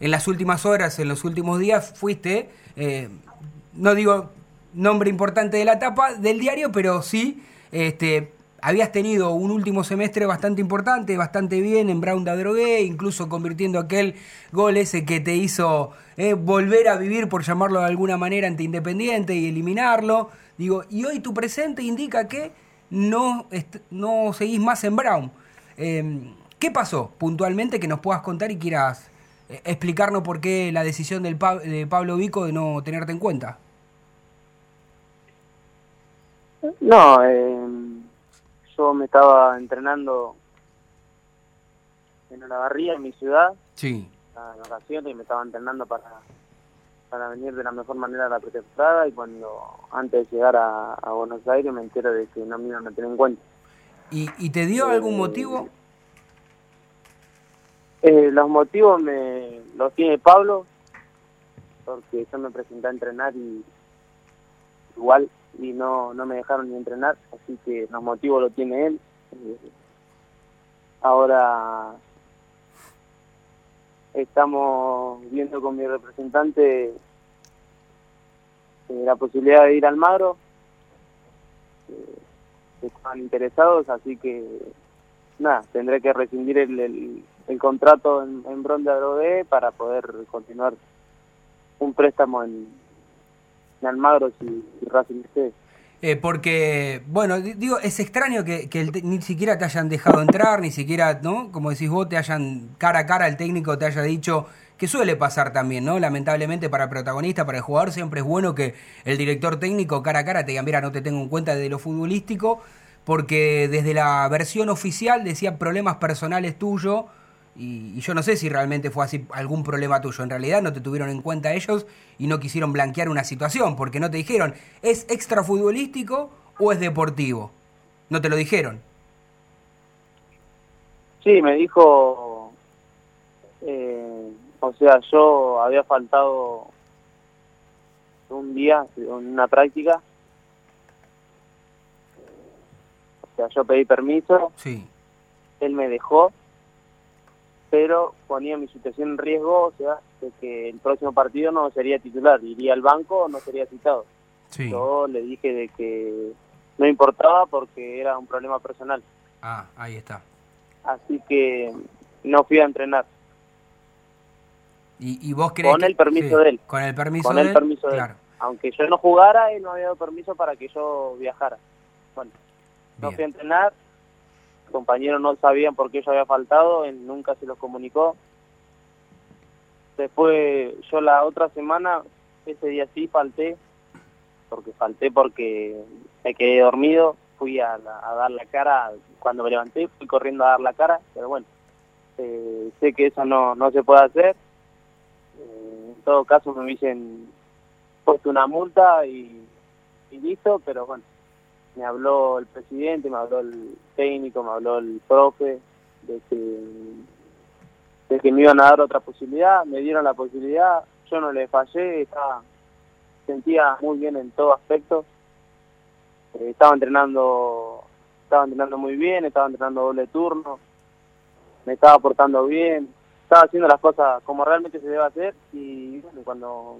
en las últimas horas, en los últimos días, fuiste, eh, no digo nombre importante de la etapa del diario, pero sí, este, habías tenido un último semestre bastante importante, bastante bien en Brown de Adrogué, incluso convirtiendo aquel gol ese que te hizo eh, volver a vivir, por llamarlo de alguna manera, ante Independiente y eliminarlo. Digo, y hoy tu presente indica que no, no seguís más en Brown. Eh, ¿Qué pasó puntualmente que nos puedas contar y quieras eh, explicarnos por qué la decisión del Pa- de Pablo Vico de no tenerte en cuenta? No, eh, yo me estaba entrenando en Olavarría, en mi ciudad, Sí. a vacaciones, y me estaba entrenando para, para venir de la mejor manera a la pretemporada, y cuando, antes de llegar a, a Buenos Aires, me entero de que no me iban a tener en cuenta. ¿Y, y te dio algún motivo? Eh, los motivos me los tiene Pablo, porque yo me presenté a entrenar y igual y no, no me dejaron ni entrenar, así que los motivos lo tiene él. Eh, ahora estamos viendo con mi representante eh, la posibilidad de ir al Magro. Eh, están interesados, así que nada, tendré que rescindir el, contrato en, en Bron de Adrogué para poder continuar un préstamo en, en Almagro si, si Racing esté. Eh, porque, bueno, di- digo, es extraño que, ni siquiera te hayan dejado entrar, ni siquiera, ¿no? Como decís vos, te hayan cara a cara el técnico te haya dicho que suele pasar también, ¿no? Lamentablemente para el protagonista, para el jugador, siempre es bueno que el director técnico cara a cara te diga, mira, no te tengo en cuenta de lo futbolístico, porque desde la versión oficial decía problemas personales tuyos, y, y yo no sé si realmente fue así algún problema tuyo. En realidad no te tuvieron en cuenta ellos y no quisieron blanquear una situación, porque no te dijeron, ¿es extrafutbolístico o es deportivo? No te lo dijeron. Sí, me dijo, eh, o sea, yo había faltado un día en una práctica, o sea, yo pedí permiso, Sí. él me dejó pero ponía mi situación en riesgo, o sea, de que el próximo partido no sería titular, iría al banco o no sería citado. Sí. Yo le dije de que no importaba porque era un problema personal, Ah, ahí está. así que no fui a entrenar. ¿Y, y vos crees Con que- el permiso de él. Con el permiso Con de el él. permiso de él. claro. Aunque yo no jugara, él no había dado permiso para que yo viajara. Bueno, no fui a entrenar, compañeros no sabían por qué yo había faltado, él nunca se los comunicó. Después, yo la otra semana, ese día sí falté, porque falté porque me quedé dormido, fui a, dar la cara, cuando me levanté fui corriendo a dar la cara, pero bueno, eh, sé que eso no, no se puede hacer. Eh, en todo caso me hubiesen puesto una multa y listo, pero bueno, me habló el presidente, me habló el técnico, me habló el profe de que, me iban a dar otra posibilidad, me dieron la posibilidad, yo no le fallé, estaba, sentía muy bien en todo aspecto, Eh, estaba entrenando estaba entrenando muy bien, estaba entrenando doble turno, me estaba portando bien, estaba haciendo las cosas como realmente se debe hacer y bueno, cuando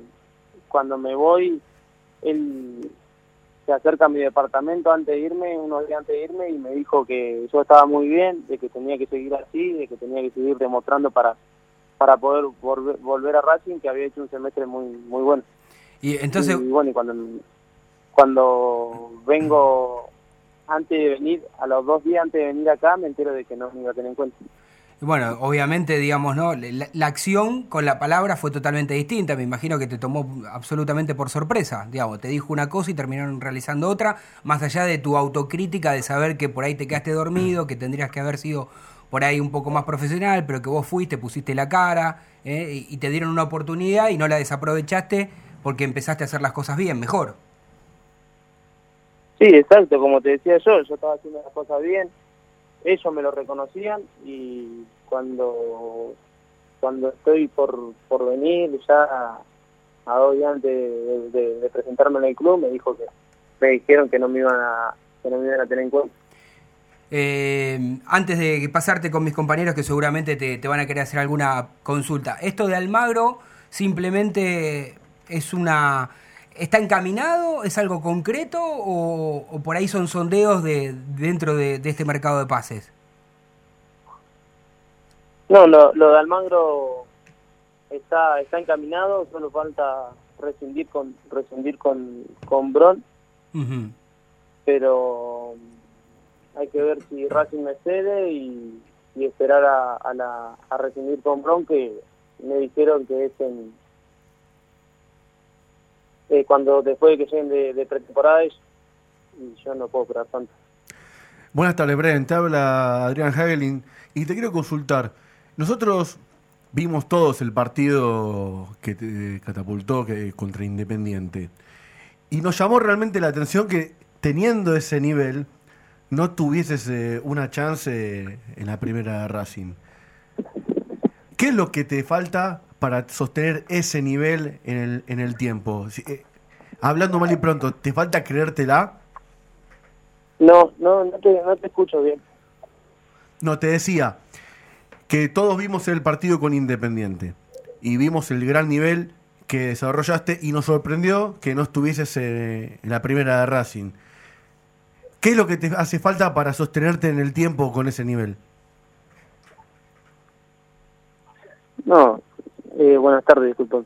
cuando me voy, él se acerca a mi departamento antes de irme, unos días antes de irme, y me dijo que yo estaba muy bien, de que tenía que seguir así, de que tenía que seguir demostrando para para poder volver, volver a Racing, que había hecho un semestre muy muy bueno. Y entonces, Y bueno, y cuando, cuando vengo antes de venir, a los dos días antes de venir acá, me entero de que no me iba a tener en cuenta. Bueno, obviamente, digamos, ¿no? La, la acción con la palabra fue totalmente distinta. Me imagino que te tomó absolutamente por sorpresa. Digamos, te dijo una cosa y terminaron realizando otra, más allá de tu autocrítica de saber que por ahí te quedaste dormido, que tendrías que haber sido por ahí un poco más profesional, pero que vos fuiste, pusiste la cara ¿eh? y, y te dieron una oportunidad y no la desaprovechaste porque empezaste a hacer las cosas bien, mejor. Sí, exacto, como te decía yo, yo estaba haciendo las cosas bien, ellos me lo reconocían y cuando cuando estoy por, por venir ya a dos días antes de, presentarme en el club me dijo que me dijeron que no me iban a que no me iban a tener en cuenta. Eh, antes de pasarte con mis compañeros que seguramente te, te van a querer hacer alguna consulta, ¿esto de Almagro simplemente es una... ¿Está encaminado? ¿Es algo concreto? ¿O, o por ahí son sondeos de dentro de, de este mercado de pases? No, lo, lo de Almagro está está encaminado, solo falta rescindir con rescindir con con Bron, pero hay que ver si Racing me cede y, y esperar a, a, la, a rescindir con Bron, que me dijeron que es en eh, cuando después de que lleguen de, de yo no puedo esperar tanto. Buenas tardes, Bren. Te habla Adrián Hagelin y te quiero consultar. Nosotros vimos todos el partido que te catapultó que, contra Independiente y nos llamó realmente la atención que teniendo ese nivel no tuvieses eh, una chance en la primera Racing. ¿Qué es lo que te falta para sostener ese nivel en el, en el tiempo? Si- eh, hablando mal y pronto, ¿te falta creértela? No, no, no te, no te escucho bien. No, te decía que todos vimos el partido con Independiente y vimos el gran nivel que desarrollaste y nos sorprendió que no estuvieses en la primera de Racing. ¿Qué es lo que te hace falta para sostenerte en el tiempo con ese nivel? No, eh, buenas tardes, disculpen.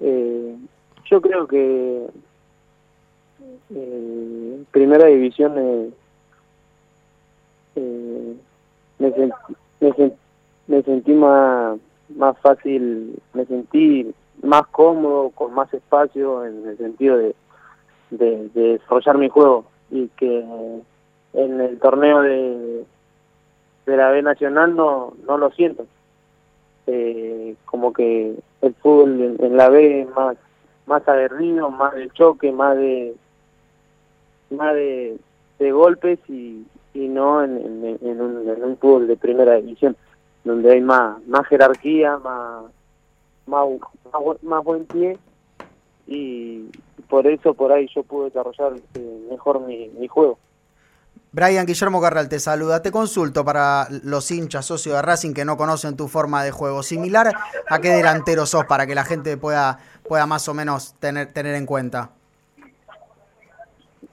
Eh, yo creo que eh, primera división eh, eh, me, me, me sentí más, más fácil, me sentí más cómodo, con más espacio en el sentido de, de, de desarrollar mi juego y que en el torneo de, de la B Nacional no, no lo siento eh, como que el fútbol en, la B es más más aguerrido, más de choque, más de más de, de golpes y, no en, en, un, en un fútbol de primera división donde hay más más jerarquía, más más, más, bu- más buen pie y por eso por ahí yo pude desarrollar eh, mejor mi, mi juego. Brian Guillermo Carral te saluda. Te consulto para los hinchas socios de Racing que no conocen tu forma de juego. Similar a qué delantero sos para que la gente pueda, pueda más o menos tener, tener en cuenta.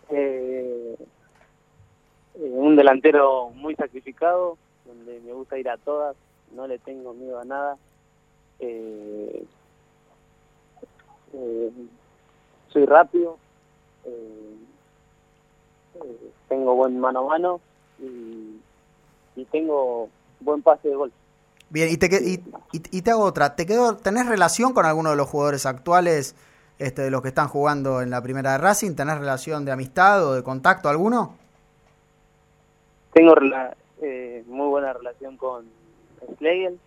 Eh, eh, un delantero muy sacrificado, donde me gusta ir a todas, no le tengo miedo a nada. Eh, soy rápido, eh, tengo buen mano a mano y, y tengo buen pase de gol. Bien, y te, y, y- te hago otra. ¿Te quedó, ¿Tenés relación con alguno de los jugadores actuales, este, de los que están jugando en la primera de Racing? ¿Tenés relación de amistad o de contacto alguno? Tengo rela- eh, muy buena relación con Schlegel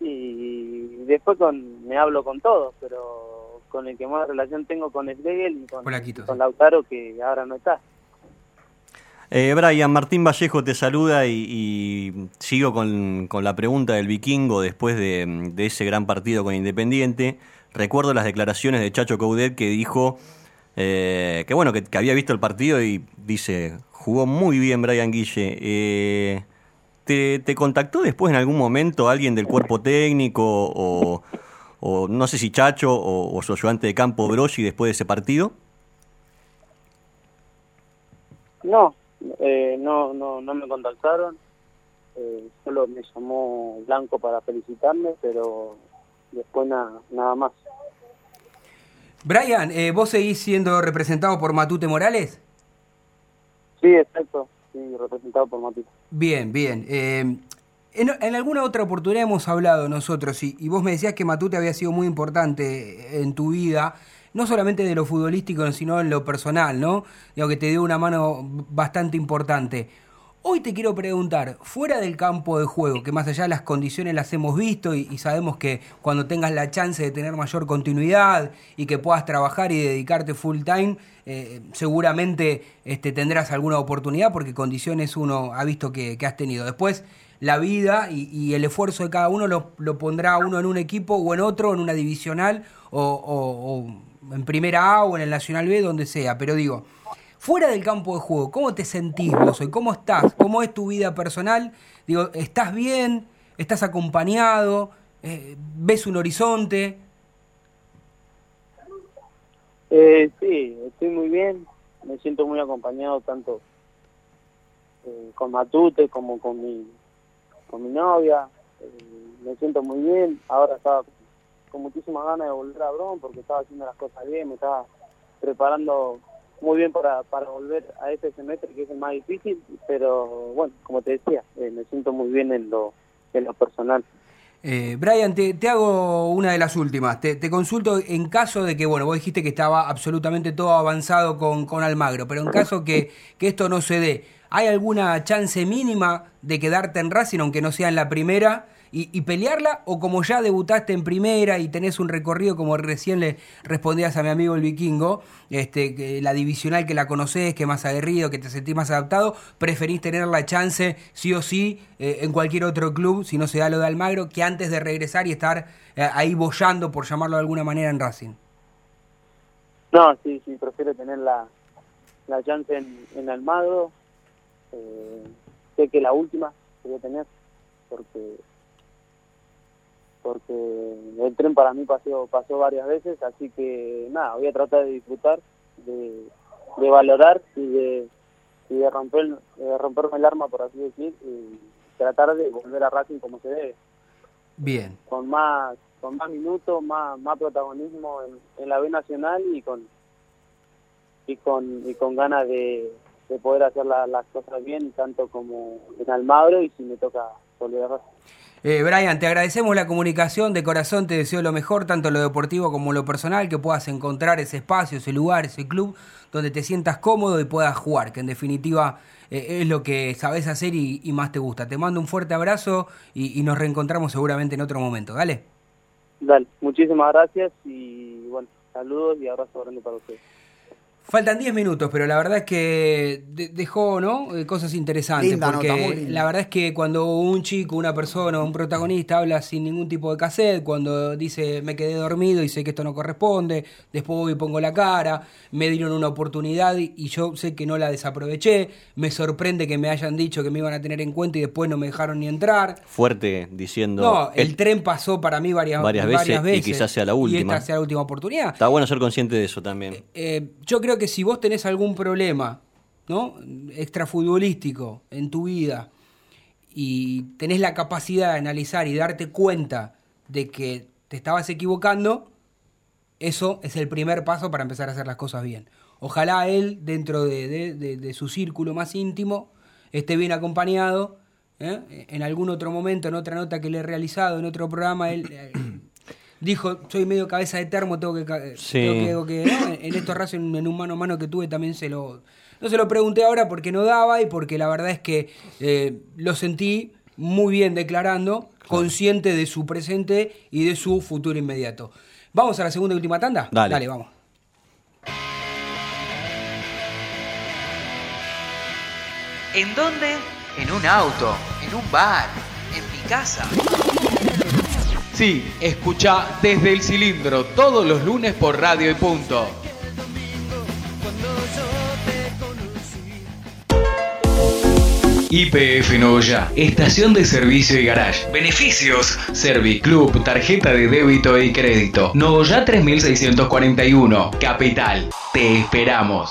y después con me hablo con todos, pero con el que más relación tengo con Schlegel y con, Polaquito, con sí. Lautaro que ahora no está. Eh, Brian, Martín Vallejo te saluda y, y sigo con, con la pregunta del vikingo después de, de ese gran partido con Independiente. Recuerdo las declaraciones de Chacho Coudet que dijo eh, que bueno, que, que había visto el partido y dice, jugó muy bien Brian Guille. Eh, ¿te, te contactó después en algún momento alguien del cuerpo técnico o, o no sé si Chacho o, o su ayudante de campo Broggi después de ese partido? No, eh, no, no, no me contactaron. Eh, solo me llamó Blanco para felicitarme, pero después nada, nada más. Brian, eh, ¿vos seguís siendo representado por Matute Morales? Sí, exacto. Sí, representado por Matito. Bien, bien. En, alguna otra oportunidad hemos hablado nosotros y, vos me decías que Matute había sido muy importante en tu vida, no solamente de lo futbolístico, sino en lo personal, ¿no? Digo que te dio una mano bastante importante. Hoy te quiero preguntar, fuera del campo de juego, que más allá de las condiciones las hemos visto y, sabemos que cuando tengas la chance de tener mayor continuidad y que puedas trabajar y dedicarte full time, eh, seguramente este, tendrás alguna oportunidad porque condiciones uno ha visto que has tenido. Después, la vida y, el esfuerzo de cada uno lo, lo pondrá uno en un equipo o en otro, en una divisional o en primera A o en el Nacional B, donde sea. Pero digo, fuera del campo de juego, ¿cómo te sentís vos hoy? ¿Cómo estás? ¿Cómo es tu vida personal? Digo, ¿estás bien? ¿Estás acompañado? Eh, ¿Ves un horizonte? Eh, sí, estoy muy bien. Me siento muy acompañado tanto eh, con Matute como con mi, con mi novia. Eh, me siento muy bien. Ahora estaba con muchísimas ganas de volver a Bron porque estaba haciendo las cosas bien, me estaba preparando muy bien para, para volver a este semestre que es el más difícil, pero bueno, como te decía, eh, me siento muy bien en lo, en lo personal. Eh, Brian, te, te hago una de las últimas. Te, te consulto en caso de que, bueno, vos dijiste que estaba absolutamente todo avanzado con, con Almagro, pero en caso que, que esto no se dé, ¿hay alguna chance mínima de quedarte en Racing, aunque no sea en la primera, y, pelearla? ¿O como ya debutaste en primera y tenés un recorrido, como recién le respondías a mi amigo el vikingo, este, que la divisional que la conocés, que más aguerrido, que te sentís más adaptado, preferís tener la chance, sí o sí, eh, en cualquier otro club, si no se da lo de Almagro, que antes de regresar y estar eh, ahí bollando, por llamarlo de alguna manera, en Racing? No, sí, sí, prefiero tener la, la chance en, en Almagro. Eh, sé que la última que voy a tener, porque porque el tren para mí pasó, pasó varias veces, así que nada, voy a tratar de disfrutar, de, de valorar y de, y de romper de romperme el arma, por así decir, y tratar de volver a Racing como se debe Bien. con más con más minutos, más más protagonismo en, en la B nacional y con y con y con ganas de, de poder hacer la- las cosas bien tanto como en Almagro y si me toca volver a. Eh, Brian, te agradecemos la comunicación, de corazón te deseo lo mejor, tanto en lo deportivo como en lo personal, que puedas encontrar ese espacio, ese lugar, ese club donde te sientas cómodo y puedas jugar, que en definitiva eh, es lo que sabes hacer y, y más te gusta. Te mando un fuerte abrazo y, y nos reencontramos seguramente en otro momento. Dale. Dale, muchísimas gracias y bueno, saludos y abrazo grande para ustedes. Faltan 10 minutos, pero la verdad es que de- dejó ¿no? Eh, cosas interesantes. Linda porque nota, muy linda. la verdad es que cuando un chico, una persona, un protagonista habla sin ningún tipo de cassette, cuando dice me quedé dormido y sé que esto no corresponde, después voy y pongo la cara, me dieron una oportunidad y y yo sé que no la desaproveché, me sorprende que me hayan dicho que me iban a tener en cuenta y después no me dejaron ni entrar. Fuerte diciendo. No, el "Eh, tren pasó para mí varias, Varias veces y quizás sea la Y última. esta sea la última oportunidad. Está bueno ser consciente de eso también. Eh, yo creo que si vos tenés algún problema, ¿no? Extrafutbolístico en tu vida y tenés la capacidad de analizar y darte cuenta de que te estabas equivocando, eso es el primer paso para empezar a hacer las cosas bien. Ojalá él, dentro de, su círculo más íntimo, esté bien acompañado. ¿eh? En algún otro momento, en otra nota que le he realizado, en otro programa, él eh, dijo, soy medio cabeza de termo, tengo que... ca- Sí. tengo que- tengo que- ¿no? En- estos ratos, en, en un mano a mano que tuve, también se lo... No se lo pregunté ahora porque no daba y porque la verdad es que eh, lo sentí muy bien declarando, consciente de su presente y de su futuro inmediato. ¿Vamos a la segunda y última tanda? Dale. Dale, vamos. ¿En dónde? En un auto, en un bar, en mi casa. Sí, escucha desde el cilindro todos los lunes por Radio y Punto. IPF Noya, estación de servicio y garage. Beneficios: Serviclub, tarjeta de débito y crédito. Noya 3641, Capital. Te esperamos.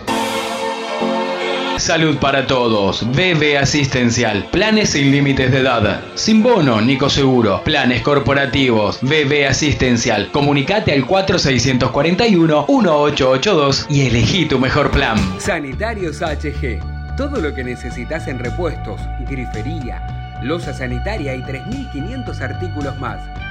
Salud para todos. BB Asistencial. Planes sin límites de edad. Sin bono, Nico Seguro. Planes corporativos. BB Asistencial. Comunicate al 4641-1882 y elegí tu mejor plan. Sanitarios HG. Todo lo que necesitas en repuestos, grifería, losa sanitaria y 3.500 artículos más.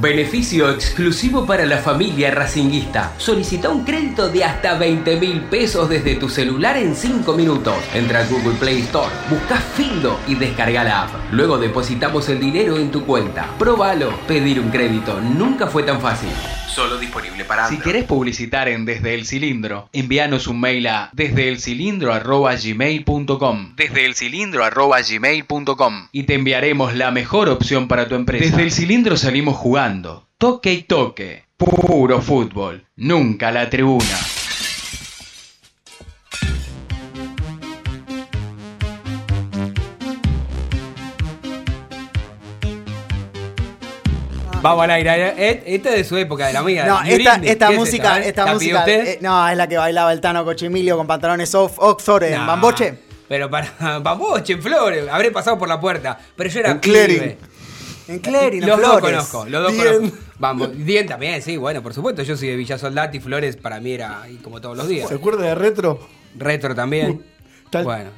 Beneficio exclusivo para la familia racinguista. Solicita un crédito de hasta 20 mil pesos desde tu celular en 5 minutos. Entra a Google Play Store, busca Findo y descarga la app. Luego depositamos el dinero en tu cuenta. Probalo. Pedir un crédito nunca fue tan fácil. Solo disponible para Si querés publicitar en Desde el Cilindro, envíanos un mail a desdeelcilindro@gmail.com. Desdeelcilindro@gmail.com y te enviaremos la mejor opción para tu empresa. Desde el Cilindro salimos jugando, toque y toque, puro fútbol, nunca la tribuna. Vamos al aire. eh, Esta es de su época, de la mía. No, esta, esta ¿Qué es música, eh? esta ¿La pidió música, usted? eh, no, es la que bailaba el Tano Cochimilio con pantalones off, Oxford en Bamboche. Pero para (laughs) Bamboche, en Flores, habré pasado por la puerta. Pero yo era En Clearing. En Clery, los dos conozco, los dos Dien. conozco. Vamos, Dien también, sí, bueno, por supuesto. Yo soy de Villa Soldati, Flores para mí era ahí como todos los días. ¿Se acuerda de retro? Retro también. (laughs) Tal- Bueno.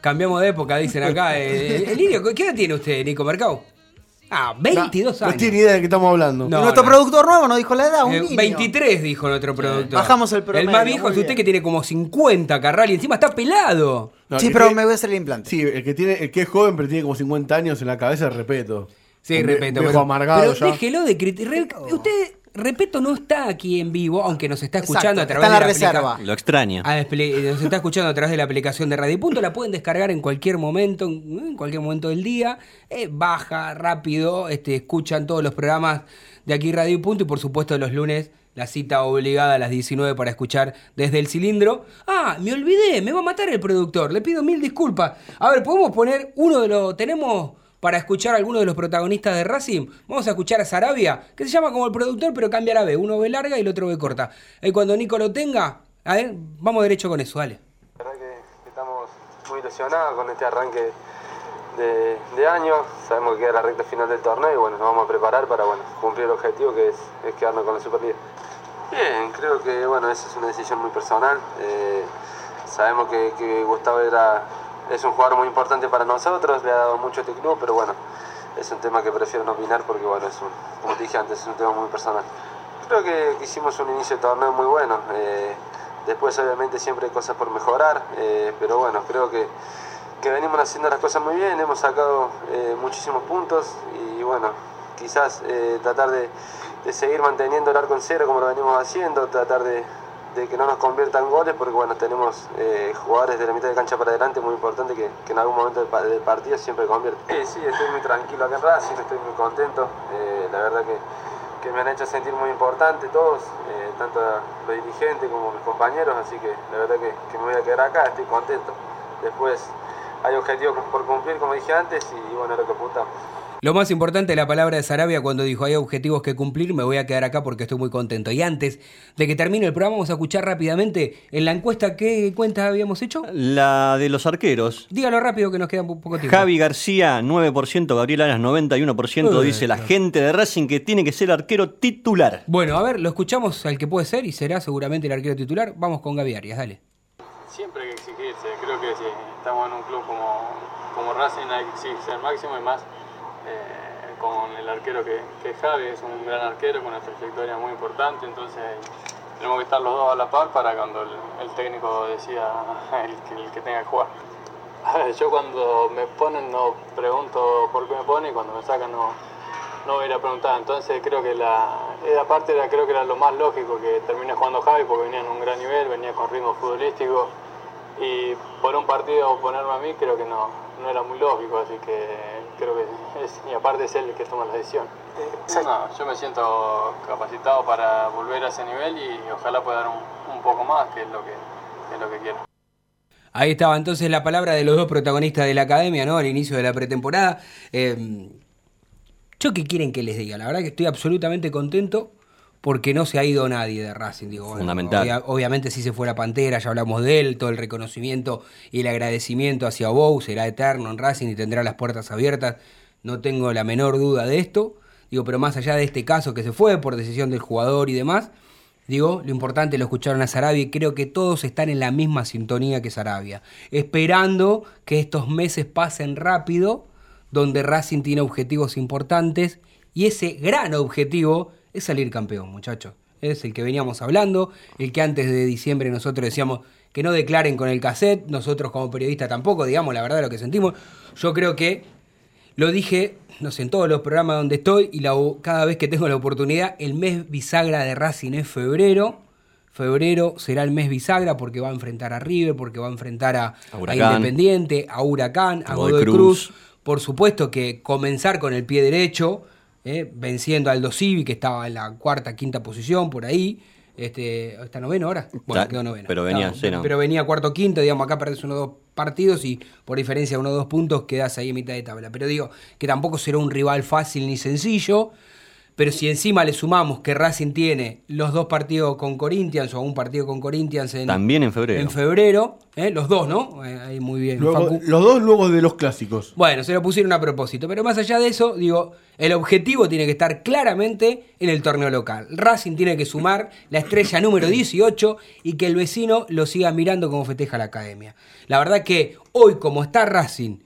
Cambiamos de época, dicen acá. Eh, el Lirio, ¿qué edad tiene usted, Nico Mercado? Ah, 22 no, años. No tiene idea de qué estamos hablando. No. Nuestro productor nuevo nos dijo la edad, un Eh, niño. 23 dijo nuestro productor. Bajamos el promedio, El más viejo es usted bien. que tiene como 50, Carral, y encima está pelado. No, sí, pero tiene- me voy a hacer el implante. Sí, el que, tiene, el que es joven pero tiene como 50 años en la cabeza, respeto. Sí, viejo pero- amargado pero ya. déjelo de criticar. Usted, Repeto, no está aquí en vivo, aunque nos está Exacto, escuchando a través la de la reserva. Lo extraña. Ah, nos está escuchando a través de la aplicación de Radio Punto, la pueden descargar en cualquier momento, en cualquier momento del día, eh, baja, rápido, este, escuchan todos los programas de aquí Radio Punto y por supuesto los lunes la cita obligada a las 19 para escuchar desde el cilindro. Ah, me olvidé, me va a matar el productor, le pido mil disculpas. A ver, podemos poner uno de los, tenemos para escuchar a alguno de los protagonistas de Racing, vamos a escuchar a Sarabia, que se llama como el productor, pero cambia la B, uno B larga y el otro B corta. Y cuando Nico lo tenga, a ver, vamos derecho con eso, dale. La verdad que, que estamos muy ilusionados con este arranque de, de año. Sabemos que queda la recta final del torneo y bueno, nos vamos a preparar para bueno, cumplir el objetivo que es, es quedarnos con la Superliga. Bien, creo que bueno, esa es una decisión muy personal. Eh, sabemos que, que Gustavo era, es un jugador muy importante para nosotros, le ha dado mucho a este club, pero bueno, es un tema que prefiero no opinar porque bueno, es un, como dije antes, es un tema muy personal. Creo que, hicimos un inicio de torneo muy bueno. eh, después obviamente siempre hay cosas por mejorar, eh, pero bueno, creo que, que venimos haciendo las cosas muy bien, hemos sacado eh, muchísimos puntos y bueno, quizás tratar de, de seguir manteniendo el arco en cero como lo venimos haciendo, tratar de, de que no nos conviertan goles porque bueno, tenemos eh, jugadores de la mitad de cancha para adelante muy importante que, en algún momento del, pa- del partido siempre convierten. Sí, sí, estoy muy tranquilo acá en Racing, estoy muy contento, eh, la verdad que, que me han hecho sentir muy importante todos, eh, tanto los dirigentes como mis compañeros, así que la verdad que, que me voy a quedar acá, estoy contento. Después hay objetivos por cumplir, como dije antes, y bueno, es lo que apuntamos. Lo más importante de la palabra de Sarabia cuando dijo hay objetivos que cumplir, me voy a quedar acá porque estoy muy contento. Y antes de que termine el programa, vamos a escuchar rápidamente en la encuesta qué cuentas habíamos hecho. La de los arqueros. Dígalo rápido que nos queda un poco tiempo. Javi García, 9%, Gabriel Aras, 91%, Eh, dice la gente de Racing que tiene que ser arquero titular. Bueno, a ver, lo escuchamos al que puede ser y será seguramente el arquero titular. Vamos con Gaby Arias, dale. Siempre hay que exigirse, creo que si estamos en un club como, como Racing hay que exigirse al máximo y más eh, con el arquero que, es Javi, es un gran arquero con una trayectoria muy importante, entonces tenemos que estar los dos a la par para cuando el, el técnico decida (laughs) el, que- tenga que jugar. (laughs) Yo cuando me ponen no pregunto por qué me ponen y cuando me sacan no, no voy a ir a preguntar. Entonces creo que la, esa parte era, creo que era lo más lógico que termine jugando Javi porque venía en un gran nivel, venía con ritmo futbolístico y por un partido ponerme a mí creo que no, no era muy lógico, así que creo que es, y aparte es él el que toma la decisión. No, yo me siento capacitado para volver a ese nivel y ojalá pueda dar un, un poco más, que es lo que, que es lo que quiero. Ahí estaba entonces la palabra de los dos protagonistas de la academia, ¿no? Al inicio de la pretemporada. Eh, ¿Yo qué quieren que les diga? La verdad que estoy absolutamente contento porque no se ha ido nadie de Racing. Digo, bueno, Fundamental. obvia- obviamente si se fuera Pantera, ya hablamos de él, todo el reconocimiento y el agradecimiento hacia Bou será eterno en Racing y tendrá las puertas abiertas. No tengo la menor duda de esto. Digo, pero más allá de este caso que se fue por decisión del jugador y demás, Digo, lo importante lo escucharon a Sarabia y creo que todos están en la misma sintonía que Sarabia, esperando que estos meses pasen rápido, donde Racing tiene objetivos importantes y ese gran objetivo es salir campeón, muchachos. Es el que veníamos hablando, el que antes de diciembre nosotros decíamos que no declaren con el cassette, nosotros como periodistas tampoco, digamos la verdad de lo que sentimos. Yo creo que lo dije, no sé, en todos los programas donde estoy y la- cada vez que tengo la oportunidad, el mes bisagra de Racing es febrero. Febrero será el mes bisagra porque va a enfrentar a River, porque va a enfrentar a, A. Independiente, a Huracán, a Godoy Godoy Cruz. Cruz. Por supuesto que comenzar con el pie derecho, eh, venciendo a Aldo Civi, que estaba en la cuarta, quinta posición, por ahí. Este, ¿Está noveno ahora? Bueno, Está- quedó noveno. pero venía, sí, no. Pero venía cuarto, quinto, digamos, acá perdés uno o dos partidos y por diferencia de uno o dos puntos quedás ahí en mitad de tabla. Pero digo que tampoco será un rival fácil ni sencillo. Pero si encima le sumamos que Racing tiene los dos partidos con Corinthians o un partido con Corinthians en, También en febrero. en febrero, ¿eh? los dos, ¿no? Eh, ahí muy bien. Luego- Facu. los dos luego de los clásicos. Bueno, se lo pusieron a propósito. Pero más allá de eso, digo, el objetivo tiene que estar claramente en el torneo local. Racing tiene que sumar la estrella número 18 y que el vecino lo siga mirando como festeja la academia. La verdad que hoy, como está Racing,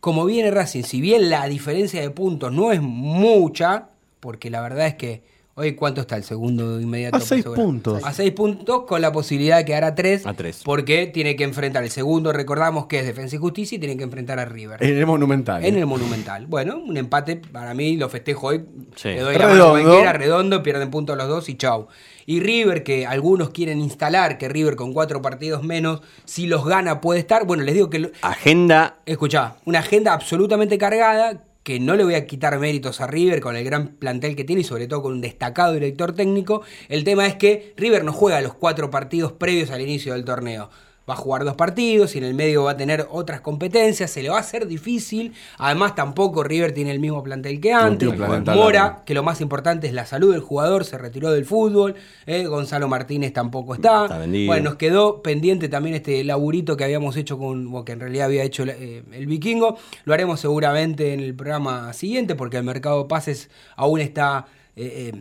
como viene Racing, si bien la diferencia de puntos no es mucha, porque la verdad es que Hoy, ¿cuánto está el segundo inmediato? A seis puntos. A seis puntos con la posibilidad de quedar a tres. A tres. Porque tiene que enfrentar el segundo, recordamos que es Defensa y Justicia, y tiene que enfrentar a River. En el Monumental. En el Monumental. Bueno, un empate para mí, lo festejo hoy. Sí. Le doy la mano Redondo. cualquiera, redondo, pierden puntos los dos y chau. Y River, que algunos quieren instalar que River con cuatro partidos menos, si los gana puede estar. Bueno, les digo que. lo- Agenda Escuchá, una agenda absolutamente cargada que no le voy a quitar méritos a River con el gran plantel que tiene y sobre todo con un destacado director técnico. El tema es que River no juega los cuatro partidos previos al inicio del torneo. Va a jugar dos partidos y en el medio va a tener otras competencias, se le va a hacer difícil. Además, tampoco River tiene el mismo plantel que antes. plantel Mora, que lo más importante es la salud del jugador, se retiró del fútbol. eh, Gonzalo Martínez tampoco está. Está. Bueno, nos quedó pendiente también este laburito que habíamos hecho con, o que en realidad había hecho eh, el vikingo. Lo haremos seguramente en el programa siguiente porque el mercado de pases aún está eh,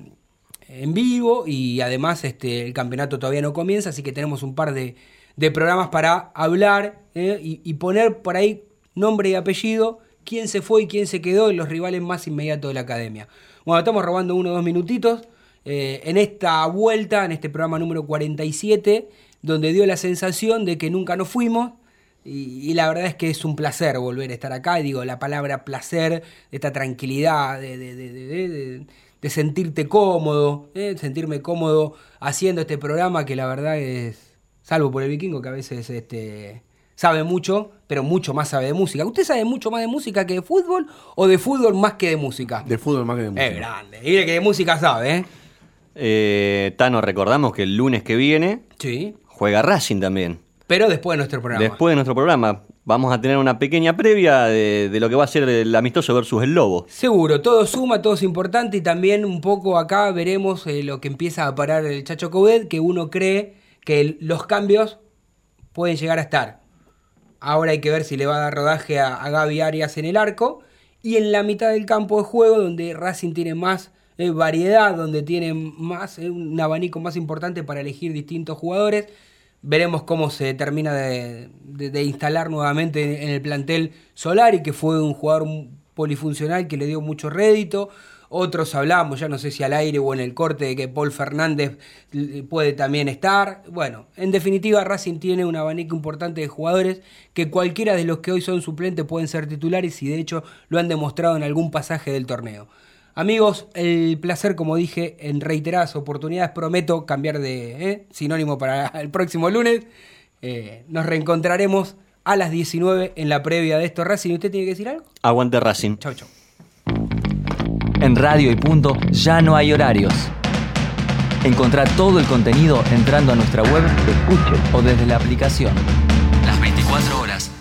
en vivo y además este, el campeonato todavía no comienza, así que tenemos un par de, de programas para hablar eh, y, poner por ahí nombre y apellido, quién se fue y quién se quedó y los rivales más inmediatos de la academia. Bueno, estamos robando uno o dos minutitos eh, en esta vuelta, en este programa número 47, donde dio la sensación de que nunca nos fuimos. Y, la verdad es que es un placer volver a estar acá. Digo, la palabra placer, esta tranquilidad, de- de- de- de sentirte cómodo, ¿eh? sentirme cómodo haciendo este programa que la verdad es, salvo por el vikingo que a veces este, sabe mucho, pero mucho más sabe de música. ¿Usted sabe mucho más de música que de fútbol o de fútbol más que de música? De fútbol más que de música. Es grande. Y mire que de música sabe, ¿eh? Eh, Tano, recordamos que el lunes que viene Sí. juega Racing también. Pero después de nuestro programa. Después de nuestro programa vamos a tener una pequeña previa de, de lo que va a ser el amistoso versus el Lobo. Seguro, todo suma, todo es importante y también un poco acá veremos eh, lo que empieza a parar el Chacho Coudet, que uno cree que los cambios pueden llegar a estar. Ahora hay que ver si le va a dar rodaje a, a Gaby Arias en el arco y en la mitad del campo de juego donde Racing tiene más eh, variedad, donde tiene más eh, un abanico más importante para elegir distintos jugadores. Veremos cómo se termina de, instalar nuevamente en el plantel Solari, que fue un jugador polifuncional que le dio mucho rédito. Otros hablamos, ya no sé si al aire o en el corte, de que Paul Fernández puede también estar. Bueno, en definitiva, Racing tiene un abanico importante de jugadores que cualquiera de los que hoy son suplentes pueden ser titulares y de hecho lo han demostrado en algún pasaje del torneo. Amigos, el placer, como dije, en reiteradas oportunidades, prometo cambiar de ¿eh? sinónimo para el próximo lunes. Eh, nos reencontraremos a las 19 en la previa de esto. Racing, ¿usted tiene que decir algo? Aguante Racing. Chau, chau. En Radio y Punto ya no hay horarios. Encontrá todo el contenido entrando a nuestra web, escuche o desde la aplicación. Las 24 horas.